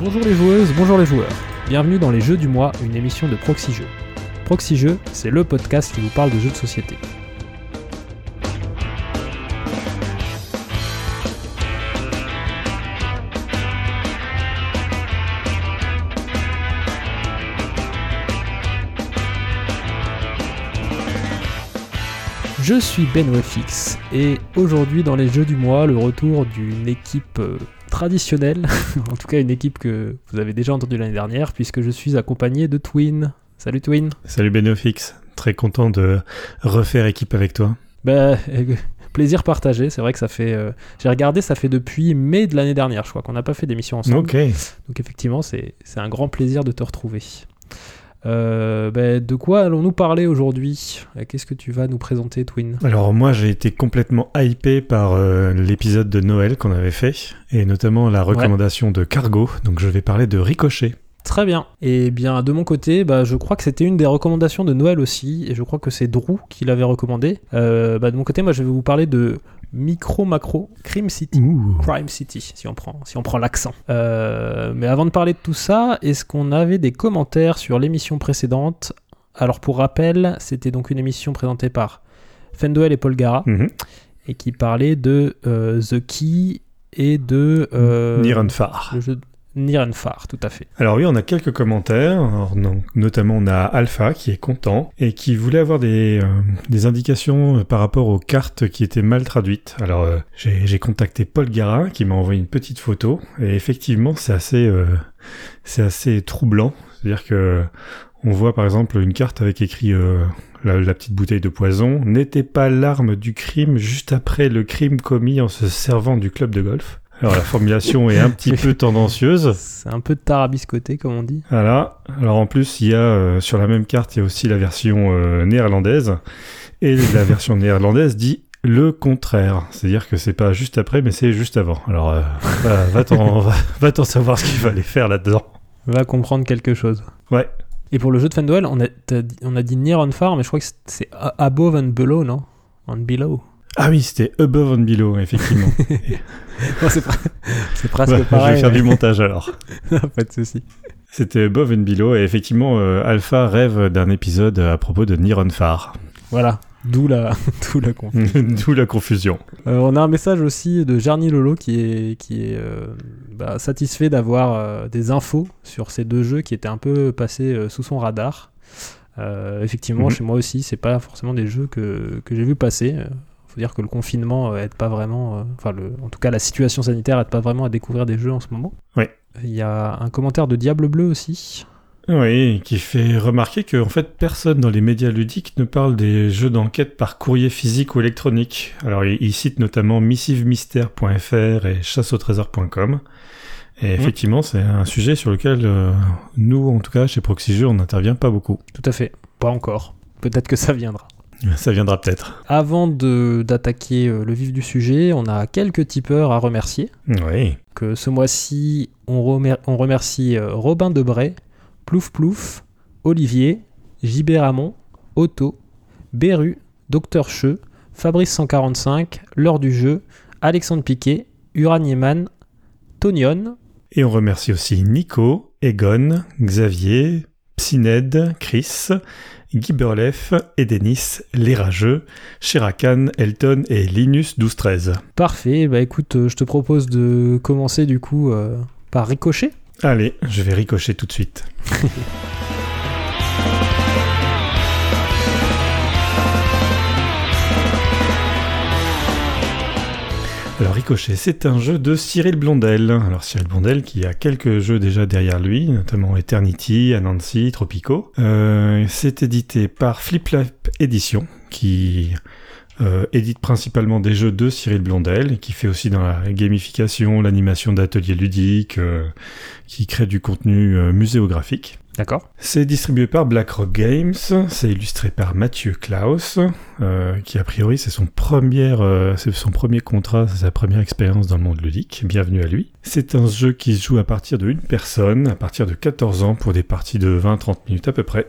Bonjour les joueuses, bonjour les joueurs. Bienvenue dans les Jeux du mois, une émission de Proxy Jeux. Proxy Jeux, c'est le podcast qui vous parle de jeux de société. Je suis Ben Wefix et aujourd'hui dans les Jeux du mois, le retour d'une équipe euh, traditionnelle, en tout cas une équipe que vous avez déjà entendue l'année dernière, puisque je suis accompagné de Twin. Salut Twin. Salut Benofix, très content de refaire équipe avec toi. Bah, euh, plaisir partagé, c'est vrai que ça fait... euh, J'ai regardé, ça fait depuis mai de l'année dernière, je crois, qu'on n'a pas fait d'émission ensemble. Ok. Donc effectivement, c'est c'est un grand plaisir de te retrouver. Euh, bah, de quoi allons-nous parler aujourd'hui? Euh, Qu'est-ce que tu vas nous présenter, Twin? Alors moi j'ai été complètement hypé par euh, l'épisode de Noël qu'on avait fait, et notamment la recommandation de Cargo, donc je vais parler de Ricochet. Très bien. Et bien, de mon côté, bah, je crois que c'était une des recommandations de Noël aussi, et je crois que c'est Drew qui l'avait recommandé. Euh, bah, de mon côté, moi, je vais vous parler de Micro Macro Crime City. Crime City, si on prend, si on prend l'accent. Euh, mais avant de parler de tout ça, est-ce qu'on avait des commentaires sur l'émission précédente? Alors, pour rappel, c'était donc une émission présentée par Fenduel et Paul Gara, Mhm. et qui parlait de euh, The Key et de... Nirenfar. Le jeu de Nirenfar, tout à fait. Alors oui, on a quelques commentaires, notamment on a Alpha qui est content et qui voulait avoir des, euh, des indications euh, par rapport aux cartes qui étaient mal traduites. Alors euh, j'ai contacté Paul Gara qui m'a envoyé une petite photo et effectivement c'est assez, euh, c'est assez troublant. C'est-à-dire que on voit par exemple une carte avec écrit euh, la petite bouteille de poison n'était pas l'arme du crime juste après le crime commis en se servant du club de golf. Alors la formulation est un petit peu tendancieuse. C'est un peu tarabiscoté, comme on dit. Voilà. Alors en plus, il y a euh, sur la même carte, il y a aussi la version euh, néerlandaise. Et la version néerlandaise dit le contraire. C'est-à-dire que c'est pas juste après, mais c'est juste avant. Alors euh, va, va t'en va, va savoir ce qu'il fallait faire là-dedans. Va comprendre quelque chose. Ouais. Et pour le jeu de Fenduel, on a, t'as dit- on a dit Near on Far, mais je crois que c'est- a- Above and Below, non? On Below. Ah oui, c'était above and below, effectivement. C'est pre- c'est presque Ouais, je pareil. vais faire du montage alors. pas de souci. C'était above and below, et effectivement, euh, Alpha rêve d'un épisode à propos de Nirenfar. Voilà. D'où la, d'où la confusion. D'où la confusion. Euh, on a un message aussi de Jarny Lolo qui est, qui est euh, bah, satisfait d'avoir des infos sur ces deux jeux qui étaient un peu passés sous son radar. Effectivement, Mhm. chez moi aussi, c'est pas forcément des jeux que, que j'ai vu passer. Faut dire que le confinement euh, aide pas vraiment, euh, enfin, le, en tout cas, la situation sanitaire aide pas vraiment à découvrir des jeux en ce moment. Ouais. Il y a un commentaire de Diable Bleu aussi. Oui, qui fait remarquer que en fait personne dans les médias ludiques ne parle des jeux d'enquête par courrier physique ou électronique. Alors il, il cite notamment missivemystère.fr et chasseautrésor.com. Et effectivement, c'est un sujet sur lequel euh, nous, en tout cas chez Proxy Jeux, on n'intervient pas beaucoup. Tout à fait. Pas encore. Peut-être que ça viendra. Ça viendra peut-être. Avant de- d'attaquer euh, le vif du sujet, on a quelques tipeurs à remercier. Oui. que ce mois-ci, on, remer- on remercie euh, Robin Debray, Plouf Plouf, Olivier, JB Ramon, Otto, Beru, Docteur Cheux, Fabrice 145, L'heure du jeu, Alexandre Piquet, Uran Yeman, Tonion, Et on remercie aussi Nico, Egon, Xavier, Psyned, Chris, Guy Burleff, Edenis, Les Rageux, Shirakan, Elton et Linus 1213. Parfait, bah écoute, euh, je te propose de commencer du coup euh, par Ricochet. Allez, je vais ricocher tout de suite. Alors Ricochet, c'est un jeu de Cyril Blondel. Alors Cyril Blondel qui a quelques jeux déjà derrière lui, notamment Eternity, Anansi, Tropico. Euh, c'est édité par Fliplap Edition, qui euh, édite principalement des jeux de Cyril Blondel, qui fait aussi dans la gamification, l'animation d'ateliers ludiques, euh, qui crée du contenu muséographique. D'accord. C'est distribué par BlackRock Games, c'est illustré par Mathieu Klaus, euh, qui a priori c'est son, premier, euh, son premier contrat, c'est sa première expérience dans le monde ludique, bienvenue à lui. C'est un jeu qui se joue à partir de une personne, à partir de 14 ans, pour des parties de 20-30 minutes à peu près.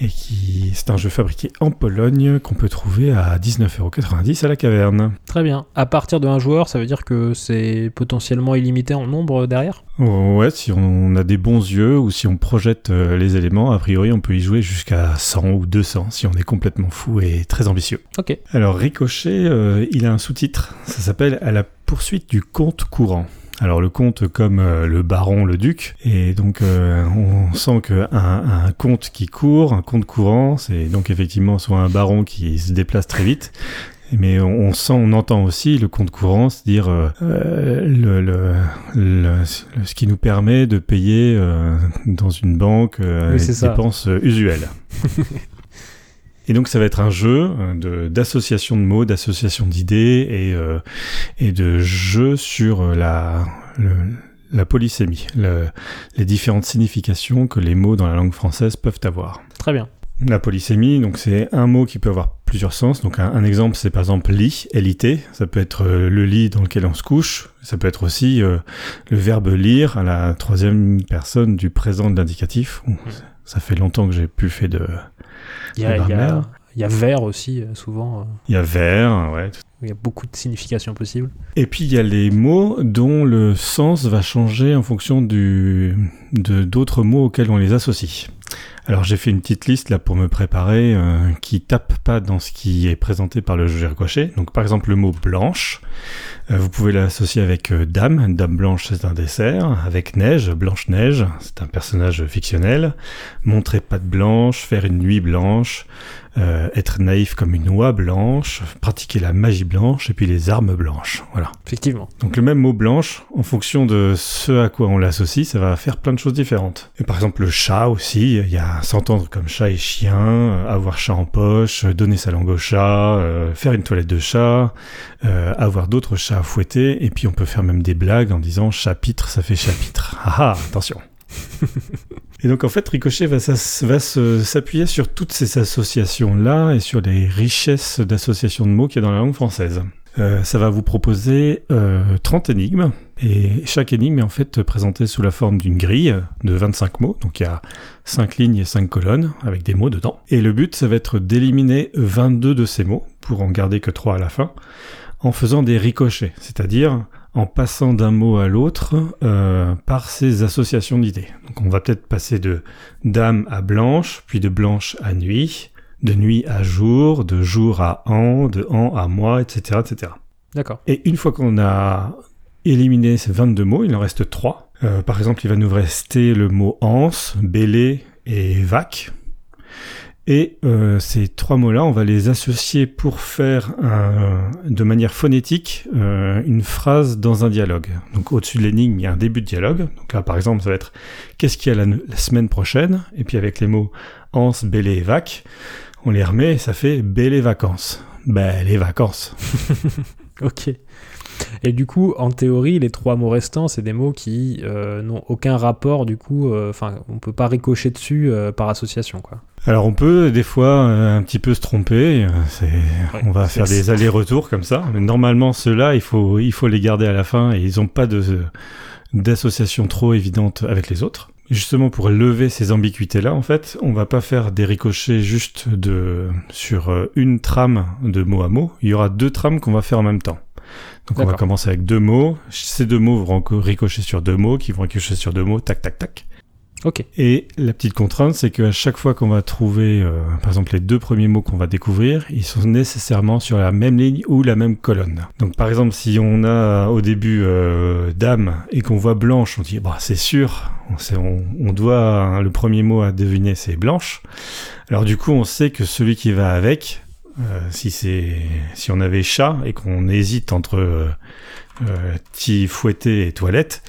Et qui c'est un jeu fabriqué en Pologne qu'on peut trouver à 19,90€ à la caverne. Très bien. À partir de un joueur, ça veut dire que c'est potentiellement illimité en nombre derrière? Ouais, si on a des bons yeux ou si on projette euh, les éléments, a priori on peut y jouer jusqu'à 100 ou 200 si on est complètement fou et très ambitieux. Ok. Alors Ricochet, euh, il a un sous-titre, ça s'appelle À la poursuite du compte courant. Alors le comte comme euh, le baron, le duc, et donc euh, on sent qu'un un comte qui court, un comte courant, c'est donc effectivement soit un baron qui se déplace très vite, mais on, sent, on entend aussi le compte courant, c'est-à-dire euh, le, le, le, ce qui nous permet de payer dans une banque les dépenses usuelles. Et donc ça va être un jeu euh, d'association de, mots, d'association d'idées et, euh, et de jeu sur euh, la, la polysémie, les différentes significations que les mots dans la langue française peuvent avoir. Très bien. La polysémie, donc c'est un mot qui peut avoir plusieurs sens. Donc un, exemple, c'est par exemple lit, LIT. Ça peut être le lit dans lequel on se couche. Ça peut être aussi le verbe lire à la troisième personne du présent de l'indicatif. Ça fait longtemps que j'ai plus fait de, il y a, il y a, vert aussi, euh, souvent. Euh. Il y a vert, ouais. Il y a beaucoup de significations possibles. Et puis il y a les mots dont le sens va changer en fonction du, de d'autres mots auxquels on les associe. Alors j'ai fait une petite liste là pour me préparer euh, qui tape pas dans ce qui est présenté par le jeu Ricochet. Donc par exemple le mot blanche, vous pouvez l'associer avec dame, dame blanche c'est un dessert, avec neige, blanche neige, c'est un personnage fictionnel, montrer patte blanche, faire une nuit blanche, euh, être naïf comme une oie blanche, pratiquer la magie blanche et puis les armes blanches. Voilà. Effectivement. Donc le même mot blanche, en fonction de ce à quoi on l'associe, ça va faire plein de choses différentes. Et par exemple le chat aussi, il y a s'entendre comme chat et chien, euh, avoir chat en poche, donner sa langue au chat, euh, faire une toilette de chat, avoir d'autres chats à fouetter, et puis on peut faire même des blagues en disant chapitre, ça fait chapitre. Ah ah, attention. Et donc en fait, Ricochet va, s'appuyer sur toutes ces associations-là et sur les richesses d'associations de mots qu'il y a dans la langue française. Euh, ça va vous proposer 30 euh, énigmes, et chaque énigme est en fait présentée sous la forme d'une grille de 25 mots, donc il y a 5 lignes et 5 colonnes avec des mots dedans. Et le but, ça va être d'éliminer 22 de ces mots, pour en garder que 3 à la fin, en faisant des ricochets, c'est-à-dire en passant d'un mot à l'autre euh, par ces associations d'idées. Donc on va peut-être passer de dame à blanche, puis de blanche à nuit, de nuit à jour, de jour à an, de an à mois, etc. etc. D'accord. Et une fois qu'on a éliminé ces 22 mots, il en reste 3. Euh, par exemple, il va nous rester le mot anse, bélé et vac. Et euh, ces trois mots-là, on va les associer pour faire de manière phonétique euh, une phrase dans un dialogue. Donc au-dessus de l'énigme, il y a un début de dialogue. Donc là, par exemple, ça va être qu'est-ce qu'il y a la, semaine prochaine? Et puis avec les mots ans, bélé et vac, on les remet et ça fait bélé vacances. Ben, les vacances. ok. Et du coup, en théorie, les trois mots restants, c'est des mots qui euh, n'ont aucun rapport, du coup, enfin, on peut pas ricocher dessus par association, quoi. Alors on peut des fois euh, un petit peu se tromper, euh, on va faire des allers-retours comme ça, mais normalement ceux-là, il faut, il faut les garder à la fin et ils n'ont pas de, d'association trop évidente avec les autres. Justement pour lever ces ambiguïtés-là, en fait, on va pas faire des ricochets juste de, sur euh, une trame de mot à mot, il y aura deux trames qu'on va faire en même temps. Donc on va commencer avec deux mots, ces deux mots vont ricocher sur deux mots, qui vont ricocher sur deux mots, tac tac tac. Ok. Et la petite contrainte, c'est qu'à chaque fois qu'on va trouver, euh, par exemple, les deux premiers mots qu'on va découvrir, ils sont nécessairement sur la même ligne ou la même colonne. Donc, par exemple, si on a au début euh, dame et qu'on voit blanche, on dit, bah, c'est sûr, on, on, doit, hein, le premier mot à deviner, c'est blanche. Alors, du coup, on sait que celui qui va avec, euh, si c'est, si on avait chat et qu'on hésite entre euh, petit fouetté et toilette,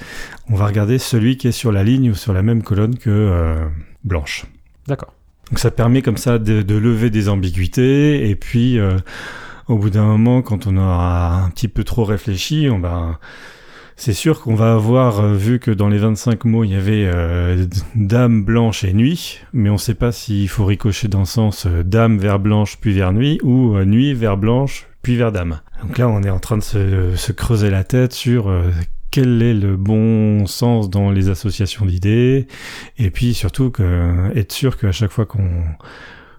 on va regarder celui qui est sur la ligne ou sur la même colonne que euh, blanche. D'accord. Donc ça permet comme ça de, lever des ambiguïtés et puis euh, au bout d'un moment, quand on aura un petit peu trop réfléchi, on va c'est sûr qu'on va avoir vu que dans les 25 mots, il y avait dame, blanche et nuit, mais on ne sait pas s'il faut ricocher dans le sens dame vers blanche puis vers nuit ou nuit vers blanche puis vers dame. Donc là, on est en train de se, creuser la tête sur euh, quel est le bon sens dans les associations d'idées, et puis surtout être sûr qu'à chaque fois qu'on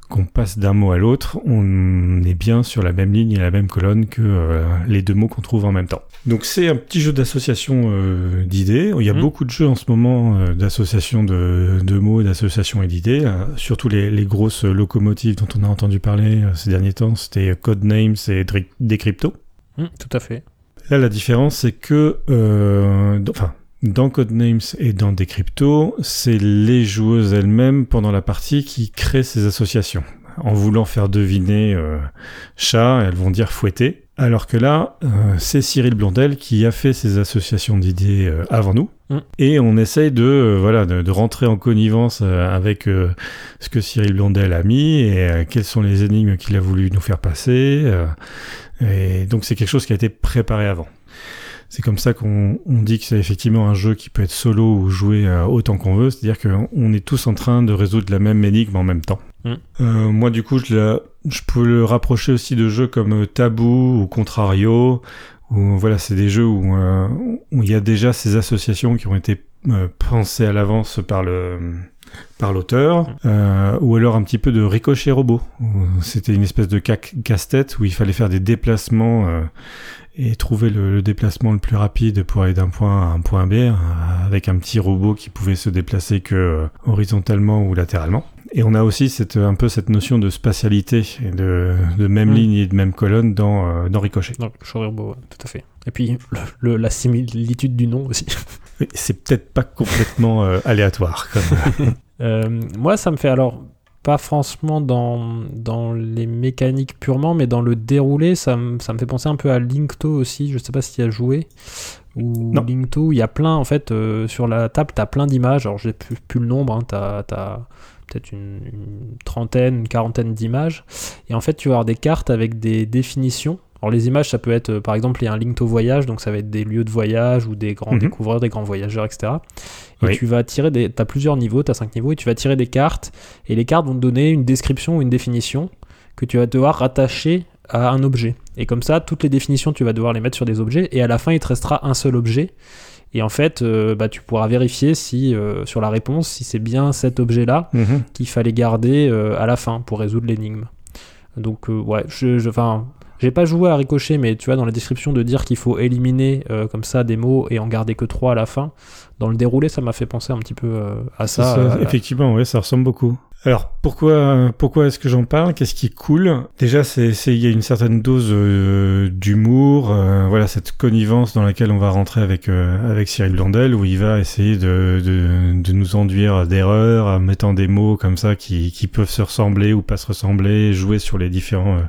qu'on passe d'un mot à l'autre, on est bien sur la même ligne et la même colonne que euh, les deux mots qu'on trouve en même temps. Donc c'est un petit jeu d'association euh, d'idées. Il y a Mhm. beaucoup de jeux en ce moment euh, d'association de, de mots, d'association et d'idées. surtout les, les grosses locomotives dont on a entendu parler ces derniers temps, c'était Codenames et Decrypto. Hum, tout à fait. Là, la différence, c'est que, euh, enfin, dans Codenames et dans Decrypto, c'est les joueuses elles-mêmes pendant la partie qui créent ces associations. En voulant faire deviner euh, chat, elles vont dire fouetter. Alors que là, euh, c'est Cyril Blondel qui a fait ces associations d'idées euh, avant nous. Mm. Et on essaye de, euh, voilà, de, de rentrer en connivence euh, avec euh, ce que Cyril Blondel a mis et quelles sont les énigmes qu'il a voulu nous faire passer. euh, et donc c'est quelque chose qui a été préparé avant. C'est comme ça qu'on on dit que c'est effectivement un jeu qui peut être solo ou joué euh, autant qu'on veut, c'est-à-dire qu'on est tous en train de résoudre la même énigme en même temps. Mm. Euh, moi du coup je, la- je peux le rapprocher aussi de jeux comme euh, Tabou ou Contrario, où voilà c'est des jeux où euh, il y a déjà ces associations qui ont été euh, pensées à l'avance par le par l'auteur, euh, ou alors un petit peu de ricochet robot. C'était une espèce de ca- casse-tête où il fallait faire des déplacements euh, et trouver le, le déplacement le plus rapide pour aller d'un point à un point B euh, avec un petit robot qui pouvait se déplacer que horizontalement ou latéralement. Et on a aussi cette, un peu cette notion de spatialité et de, de même Mm. ligne et de même colonne dans, dans Ricochet. Donc, Chorurbo, ouais, tout à fait. Et puis, le- le- la similitude du nom aussi. C'est peut-être pas complètement euh, aléatoire. Comme... Euh, moi, ça me fait alors pas franchement dans, dans les mécaniques purement, mais dans le déroulé, ça, me- ça me fait penser un peu à Linkto aussi. Je sais pas si tu as joué. Ou. Linkto, il y a plein, en fait, euh, sur la table, tu as plein d'images. Alors, j'ai plus, plus le nombre, tu as, peut-être une, une trentaine, une quarantaine d'images. Et en fait, tu vas avoir des cartes avec des définitions. Alors, les images, ça peut être, euh, par exemple, il y a un Linkto voyage, donc ça va être des lieux de voyage ou des grands Mhm. découvreurs, des grands voyageurs, etc. Et Oui. tu vas tirer des. Tu as plusieurs niveaux, tu as 5 niveaux, et tu vas tirer des cartes. Et les cartes vont te donner une description ou une définition que tu vas devoir rattacher à un objet. Et comme ça, toutes les définitions, tu vas devoir les mettre sur des objets. Et à la fin, il te restera un seul objet. Et en fait, euh, bah, tu pourras vérifier si, euh, sur la réponse si c'est bien cet objet-là Mhm. qu'il fallait garder euh, à la fin pour résoudre l'énigme. Donc, ouais, je. je-. J'ai pas joué à Ricochet, mais tu vois, dans la description de dire qu'il faut éliminer euh, comme ça des mots et en garder que trois à la fin, dans le déroulé, ça m'a fait penser un petit peu euh, à ça. ça, effectivement, ouais, ça ressemble beaucoup. Alors pourquoi pourquoi est-ce que j'en parle? Qu'est-ce qui est cool Déjà, c'est c'est- il y a une certaine dose euh, d'humour, euh, voilà cette connivence dans laquelle on va rentrer avec euh, avec Cyril Blondel, où il va essayer de de, de nous enduire d'erreurs, en mettant des mots comme ça qui qui peuvent se ressembler ou pas se ressembler, jouer sur les différents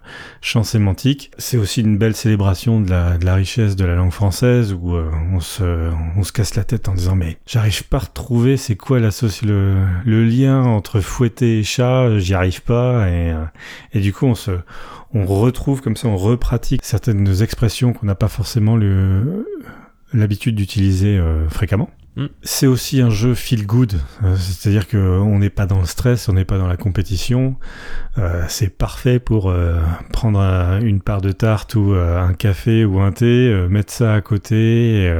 champs sémantiques. C'est aussi une belle célébration de la de la richesse de la langue française, où on se on se casse la tête en disant mais j'arrive pas à retrouver c'est quoi la le le lien entre fouetter et chat, j'y arrive pas et euh, et du coup on se on retrouve comme ça on repratique certaines expressions qu'on n'a pas forcément le l'habitude d'utiliser euh, fréquemment. Mm. C'est aussi un jeu feel good, euh, c'est-à-dire que on n'est pas dans le stress, on n'est pas dans la compétition. Euh, c'est parfait pour prendre un- une part de tarte ou un café ou un thé, mettre ça à côté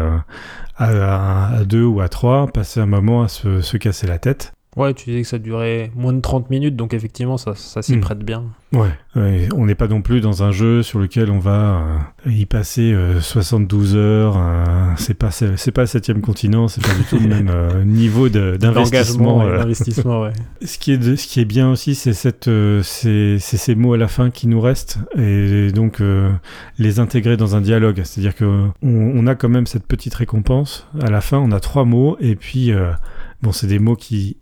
à, à- deux ou à trois, passer un moment à se, se casser la tête. Ouais, tu disais que ça durait moins de 30 minutes, donc effectivement, ça, ça s'y Mm. prête bien. Ouais, ouais, on n'est pas non plus dans un jeu sur lequel on va euh, y passer euh, 72 heures. euh, c'est pas c'est pas le septième continent, c'est pas du tout le même euh, niveau d'investissement. Euh. l'investissement, ouais. Ce qui est de- ce qui est bien aussi, c'est cette c'est ces mots à la fin qui nous restent et donc les intégrer dans un dialogue. C'est-à-dire que on, on a quand même cette petite récompense à la fin. On a trois mots et puis bon, c'est des mots qui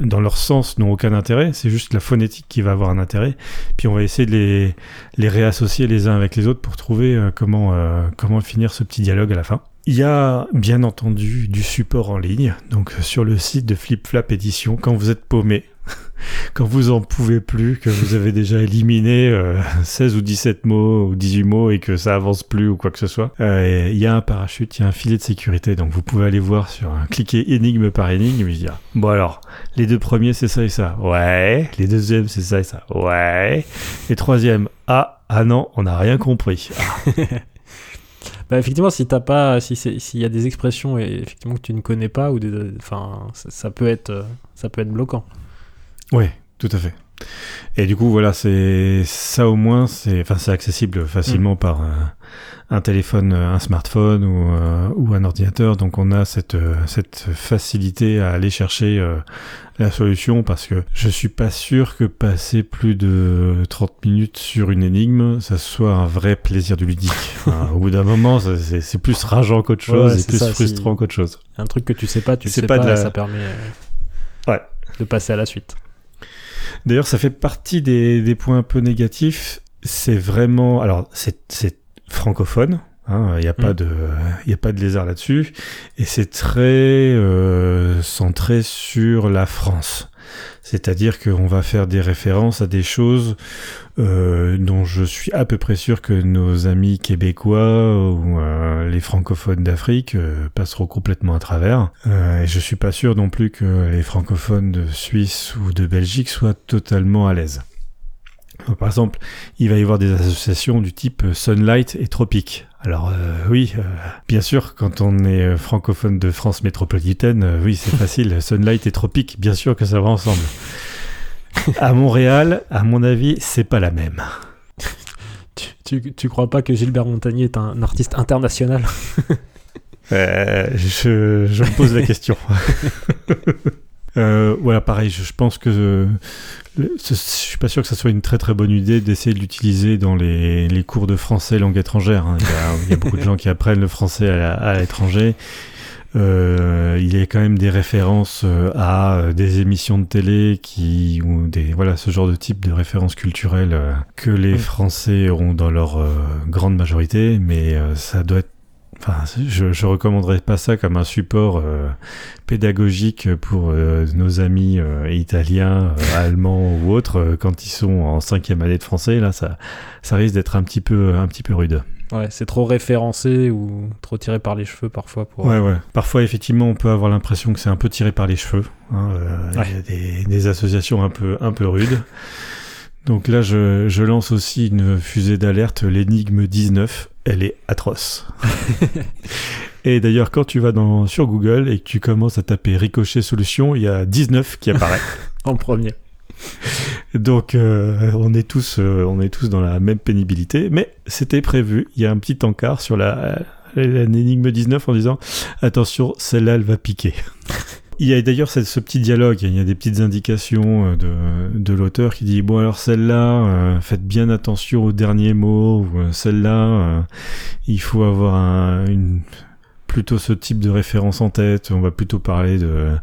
dans leur sens n'ont aucun intérêt, c'est juste la phonétique qui va avoir un intérêt. Puis on va essayer de les, les réassocier les uns avec les autres pour trouver euh, comment, euh, comment finir ce petit dialogue à la fin. Il y a bien entendu du support en ligne, donc euh, sur le site de Flip Flap Édition, quand vous êtes paumé, quand vous en pouvez plus, que vous avez déjà éliminé euh, 16 ou 17 mots ou 18 mots et que ça avance plus ou quoi que ce soit, euh, il y a un parachute, il y a un filet de sécurité, donc vous pouvez aller voir sur un cliquer énigme par énigme et dire bon alors les deux premiers c'est ça et ça, ouais, les deuxièmes c'est ça et ça, ouais, les troisièmes ah ah non on n'a rien compris. Ah. Bah, effectivement, si t'as pas, si s'il y a des expressions et effectivement que tu ne connais pas ou enfin, ça peut être, euh, ça peut être bloquant. Ouais, tout à fait. Et du coup, voilà, c'est ça au moins, c'est enfin, c'est accessible facilement par un, un téléphone, euh, un smartphone ou, euh, ou un ordinateur. Donc, on a cette euh, cette facilité à aller chercher euh, la solution parce que je suis pas sûr que passer plus de 30 minutes sur une énigme, ça soit un vrai plaisir du ludique. Enfin, au bout d'un moment, c'est plus rageant qu'autre chose Ouais, et c'est plus ça, frustrant qu'autre chose. Un truc que tu sais pas, tu sais pas pas, de la- ça permet euh, Ouais. de passer à la suite. D'ailleurs, ça fait partie des, des points un peu négatifs. C'est vraiment, alors c'est c'est francophone. hein, Il n'y a pas Mm. de, il y a pas de lézard là-dessus, et c'est très euh, centré sur la France. C'est-à-dire qu'on va faire des références à des choses euh, dont je suis à peu près sûr que nos amis québécois ou euh, les francophones d'Afrique euh, passeront complètement à travers. Et je suis pas sûr non plus que les francophones de Suisse ou de Belgique soient totalement à l'aise. Euh, Par exemple, il va y avoir des associations du type Sunlight et Tropique. Alors euh, oui, euh, bien sûr, quand on est francophone de France métropolitaine, euh, oui, c'est facile. Sunlight et Tropique, bien sûr que ça va ensemble. à Montréal, à mon avis, c'est pas la même. Tu, tu, tu crois pas que Gilbert Montagnier est un artiste international? Je, je me pose la question. Euh, voilà, pareil, je, je pense que euh, le- ce- je suis pas sûr que ça soit une très très bonne idée d'essayer de l'utiliser dans les, les cours de français langue étrangère. hein. Il, y a, il y a beaucoup de gens qui apprennent le français à, l'étranger. Euh, il y a quand même des références euh, à euh, des émissions de télé qui ou des voilà ce genre de type de références culturelles euh, que les Mm. Français ont dans leur euh, grande majorité, mais euh, ça doit être Enfin, je, je recommanderais pas ça comme un support euh, pédagogique pour euh, nos amis euh, italiens, allemands ou autres quand ils sont en cinquième année de français. Là, ça, ça risque d'être un petit peu, un petit peu rude. Ouais, c'est trop référencé ou trop tiré par les cheveux parfois pour. Ouais, ouais. Parfois, effectivement, on peut avoir l'impression que c'est un peu tiré par les cheveux. hein, Il y a des, des associations un peu, un peu rudes. Donc là, je, je lance aussi une fusée d'alerte, l'énigme 19. Elle est atroce. et d'ailleurs, quand tu vas dans, sur Google et que tu commences à taper Ricochet Solution, il y a 19 qui apparaît. En premier. Donc euh, on est tous euh, on est tous dans la même pénibilité, mais c'était prévu. Il y a un petit encart sur la l'énigme 19 en disant attention, celle-là elle va piquer. Il y a d'ailleurs ce, petit dialogue, il y a des petites indications euh, de, de l'auteur qui dit bon alors celle-là euh, faites bien attention aux derniers mots ou euh, celle-là euh, il faut avoir un, une plutôt ce type de référence en tête, on va plutôt parler de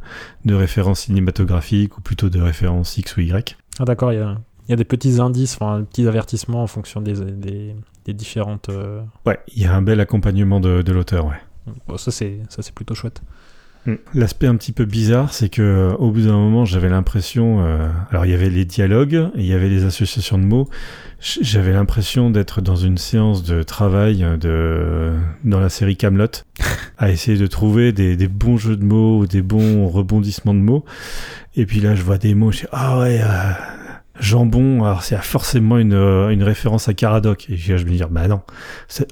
de références cinématographiques ou plutôt de références X ou Y. Ah d'accord, il y a, il y a des petits indices, enfin des petits avertissements en fonction des, des, des différentes. euh, Ouais, il y a un bel accompagnement de, de l'auteur, ouais. bon, ça c'est plutôt chouette. L'aspect un petit peu bizarre, c'est que euh, au bout d'un moment, j'avais l'impression, euh, alors il y avait les dialogues, il y avait les associations de mots. J'avais l'impression d'être dans une séance de travail euh, de dans la série Camelot, à essayer de trouver des, des bons jeux de mots ou des bons rebondissements de mots. Et puis là, je vois des mots, je dis ah ouais. euh, Jambon, alors c'est forcément une, euh, une référence à Caradoc. Et je me dis, bah non,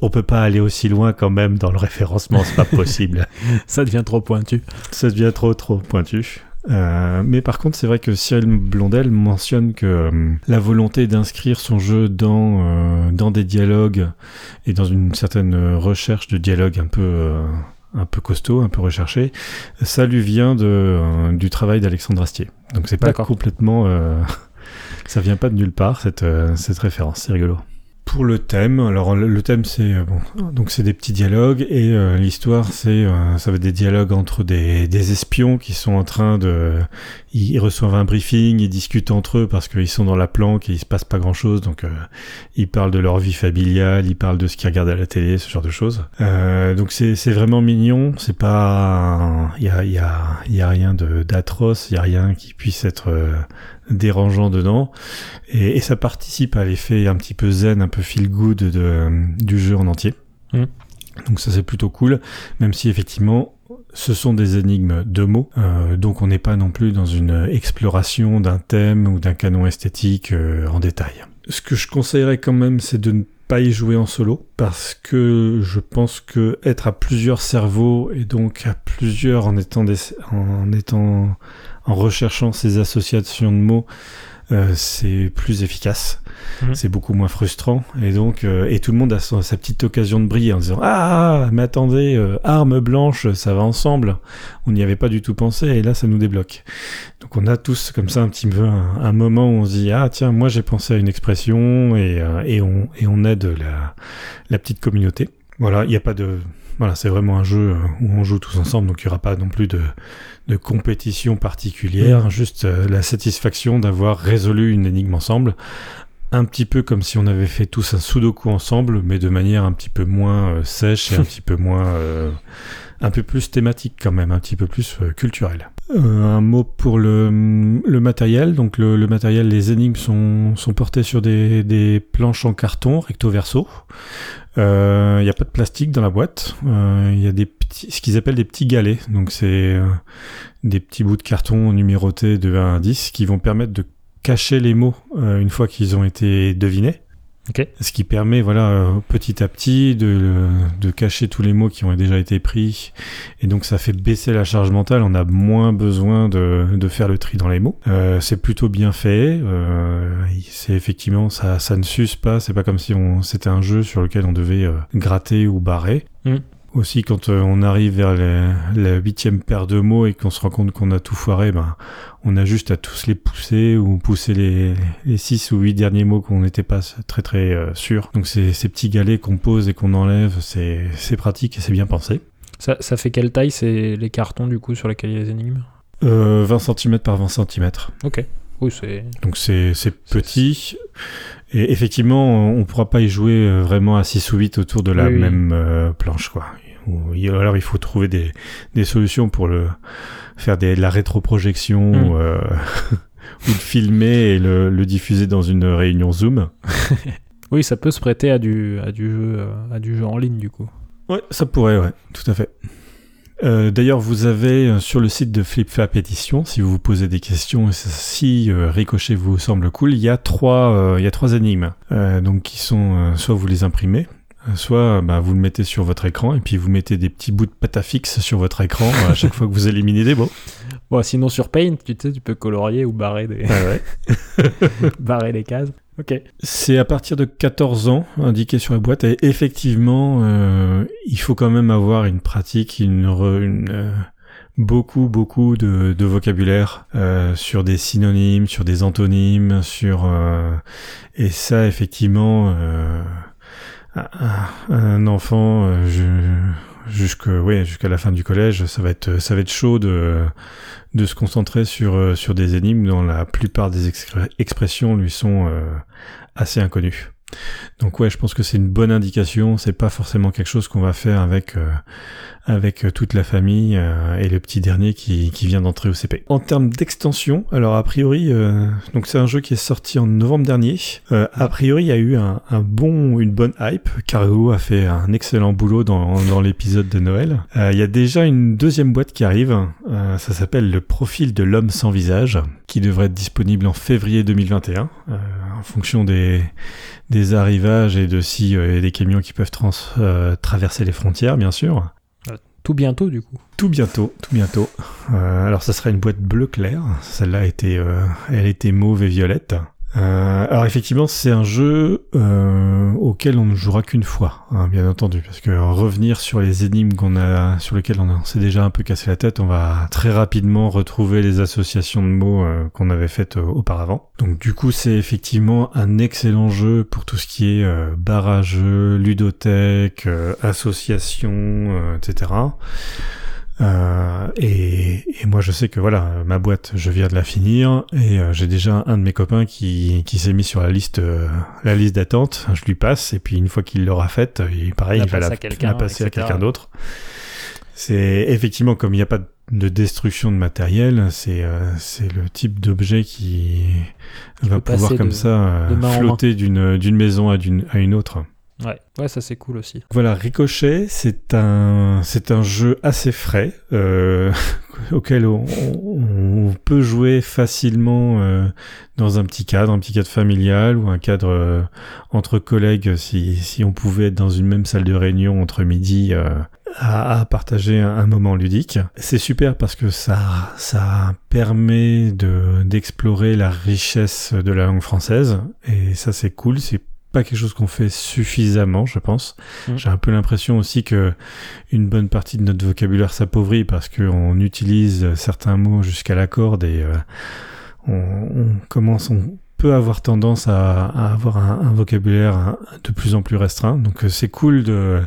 on peut pas aller aussi loin quand même dans le référencement, c'est pas possible. Ça devient trop pointu. Ça devient trop trop pointu. Euh, mais par contre, c'est vrai que Cyril Blondel mentionne que euh, la volonté d'inscrire son jeu dans euh, dans des dialogues et dans une certaine recherche de dialogue un peu euh, un peu costaud, un peu recherché, ça lui vient de du travail d'Alexandre Astier. Donc c'est pas complètement euh, ça vient pas de nulle part cette euh, cette référence, c'est rigolo. Pour le thème, alors le, thème c'est euh, bon, donc c'est des petits dialogues et euh, l'histoire c'est ça va être des dialogues entre des, des espions qui sont en train de ils, reçoivent un briefing, ils discutent entre eux parce qu'ils sont dans la planque et il se passe pas grand chose donc ils parlent de leur vie familiale, ils parlent de ce qu'ils regardent à la télé, ce genre de choses. Donc c'est vraiment mignon, c'est pas il y a y a y a rien de d'atroce, il y a rien qui puisse être dérangeant dedans et, et ça participe à l'effet un petit peu zen, un peu feel good de, du jeu en entier. Mm. Donc ça c'est plutôt cool, même si effectivement ce sont des énigmes de mots, euh, donc on n'est pas non plus dans une exploration d'un thème ou d'un canon esthétique euh, en détail. Ce que je conseillerais quand même, c'est de ne pas y jouer en solo parce que je pense que être à plusieurs cerveaux et donc à plusieurs en étant en étant en recherchant ces associations de mots euh, c'est plus efficace, mhm. c'est beaucoup moins frustrant, et donc euh, et tout le monde a sa, petite occasion de briller en disant ah mais attendez euh, arme blanche ça va ensemble, on n'y avait pas du tout pensé et là ça nous débloque. Donc on a tous comme ça un petit peu un, moment où on se dit ah tiens moi j'ai pensé à une expression et, et on et on aide la la petite communauté. Voilà il n'y a pas de voilà, c'est vraiment un jeu où on joue tous ensemble, donc il n'y aura pas non plus de, de compétition particulière, juste euh, la satisfaction d'avoir résolu une énigme ensemble. Un petit peu comme si on avait fait tous un sudoku ensemble, mais de manière un petit peu moins euh, sèche et un petit peu moins, euh, un peu plus thématique quand même, un petit peu plus culturel. un mot pour le, le matériel. Donc le, le, matériel, les énigmes sont, sont portés sur des, des planches en carton recto verso. Il euh, n'y a pas de plastique dans la boîte. Il euh, y a des petits, ce qu'ils appellent des petits galets. Donc c'est euh, des petits bouts de carton numérotés de 1 à 10 qui vont permettre de cacher les mots une fois qu'ils ont été devinés. Ce qui permet, voilà, euh, petit à petit de, de, cacher tous les mots qui ont déjà été pris. Et donc, ça fait baisser la charge mentale. On a moins besoin de, de faire le tri dans les mots. Euh, c'est plutôt bien fait. Euh, c'est effectivement, ça, ça ne s'use pas. C'est pas comme si on, c'était un jeu sur lequel on devait euh, gratter ou barrer. Mm aussi quand euh, on arrive vers la huitième paire de mots et qu'on se rend compte qu'on a tout foiré, ben on a juste à tous les pousser ou pousser les, les six ou huit derniers mots qu'on n'était pas très très euh, sûr. Donc c'est ces petits galets qu'on pose et qu'on enlève, c'est pratique et c'est bien pensé. Ça, ça fait quelle taille c'est les cartons du coup sur lesquels il y a les énigmes? Euh, 20 cm par 20 cm. Ok. Oui, c'est... Donc c'est petit. Et effectivement, on ne pourra pas y jouer euh, vraiment à 6 ou 8 autour de la même planche. quoi. Ou, alors il faut trouver des, des solutions pour le faire des, de la rétroprojection hmm. ou, euh, ou le filmer et le, le, diffuser dans une réunion Zoom. oui, ça peut se prêter à du, à du, jeu, euh, à du jeu en ligne du coup. Ouais, ça pourrait, ouais, tout à fait. Euh, D'ailleurs, vous avez euh, sur le site de FlipFlap Édition, si vous vous posez des questions, si euh, Ricochet vous semble cool, il y a trois, il y a trois énigmes, donc qui sont soit vous les imprimez, Soit bah, vous le mettez sur votre écran et puis vous mettez des petits bouts de pâte à fixe sur votre écran à chaque fois que vous éliminez des mots. Bon, sinon sur Paint, tu sais, tu peux colorier ou barrer des, ah ouais. barrer les cases. Ok. C'est à partir de 14 ans indiqué sur la boîte et effectivement, euh, il faut quand même avoir une pratique, une, une euh, beaucoup beaucoup de, de vocabulaire euh, sur des synonymes, sur des antonymes, sur euh, et ça effectivement un enfant euh, jusque ouais jusqu'à la fin du collège ça va être ça va être chaud de de se concentrer sur euh, sur des énigmes dont la plupart des expressions lui sont euh, assez inconnues. Donc ouais je pense que c'est une bonne indication. C'est pas forcément quelque chose qu'on va faire avec avec euh, toute la famille euh, et le petit dernier qui, qui vient d'entrer au CP. En termes d'extension, alors a priori, euh, donc c'est un jeu qui est sorti en novembre dernier. a priori, il y a eu un, un bon, une bonne hype. Cargo a fait un excellent boulot dans, dans l'épisode de Noël. Il y a déjà une deuxième boîte qui arrive. ça s'appelle le profil de l'homme sans visage, qui devrait être disponible en février 2021, en fonction des des arrivages et de si des camions qui peuvent trans, traverser les frontières, bien sûr. Tout bientôt, du coup. Tout bientôt, tout bientôt. Euh, alors, ça sera une boîte bleu clair. Celle-là était, euh, elle était mauve et violette. Euh, alors effectivement, c'est un jeu euh, auquel on ne jouera qu'une fois, hein, bien entendu, parce que revenir sur les énigmes qu'on a, sur lesquelles on, s'est déjà un peu cassé la tête, on va très rapidement retrouver les associations de mots euh, qu'on avait faites auparavant. Donc du coup, c'est effectivement un excellent jeu pour tout ce qui est barrageux, ludothèque, association, etc. Euh, et, et, moi, je sais que voilà, ma boîte, je viens de la finir et euh, j'ai déjà un de mes copains qui, qui s'est mis sur la liste, euh, la liste d'attente. Je lui passe et puis une fois qu'il l'aura faite, il, pareil, il va la, la passer à quelqu'un d'autre. C'est effectivement comme il n'y a pas de destruction de matériel, c'est c'est le type d'objet qui va pouvoir comme ça flotter d'une d'une maison à, d'une à une autre. Ouais, ouais, ça c'est cool aussi. Voilà, Ricochet, c'est un, c'est un jeu assez frais. Euh, auquel on, on, peut jouer facilement euh, dans un petit cadre, un petit cadre familial ou un cadre euh, entre collègues si, si on pouvait être dans une même salle de réunion entre midi à, à, partager un, moment ludique. C'est super parce que ça, ça permet de, d'explorer la richesse de la langue française et ça c'est cool, c'est pas quelque chose qu'on fait suffisamment, je pense. Mm. J'ai un peu l'impression aussi que une bonne partie de notre vocabulaire s'appauvrit parce qu'on utilise certains mots jusqu'à la corde et euh, on, on, commence, on peut avoir tendance à, à avoir un, un, vocabulaire de plus en plus restreint. Donc euh, c'est cool de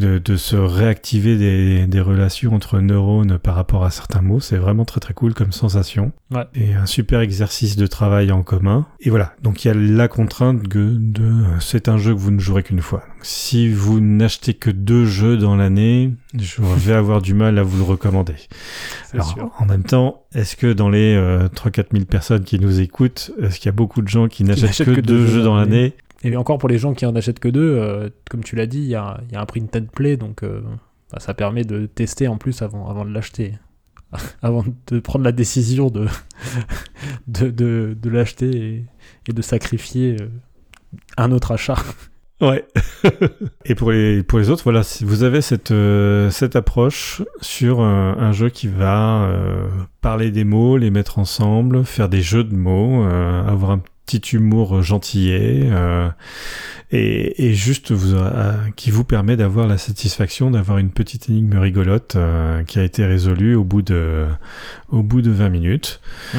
de, de, se réactiver des, des, relations entre neurones par rapport à certains mots. C'est vraiment très très cool comme sensation. Ouais. Et un super exercice de travail en commun. Et voilà, donc il y a la contrainte de, de c'est un jeu que vous ne jouerez qu'une fois. si vous n'achetez que deux jeux dans l'année, je vais avoir du mal à vous le recommander. Alors, sûr. en même temps, est-ce que dans les euh, 3-4 000 personnes qui nous écoutent, est-ce qu'il y a beaucoup de gens qui n'achètent que, que, deux jeux dans l'année? Et encore pour les gens qui en achètent que deux, euh, comme tu l'as dit, il y a, y a, un print and play, donc euh, bah, ça permet de tester en plus avant, de l'acheter. avant de prendre la décision de, de, l'acheter et, de sacrifier euh, un autre achat. Ouais. et pour les, autres, voilà, si vous avez cette, cette approche sur un, jeu qui va parler des mots, les mettre ensemble, faire des jeux de mots, avoir un petit humour gentillet euh, et, et, juste vous, euh, qui vous permet d'avoir la satisfaction d'avoir une petite énigme rigolote euh, qui a été résolue au bout de au bout de 20 minutes. Mmh.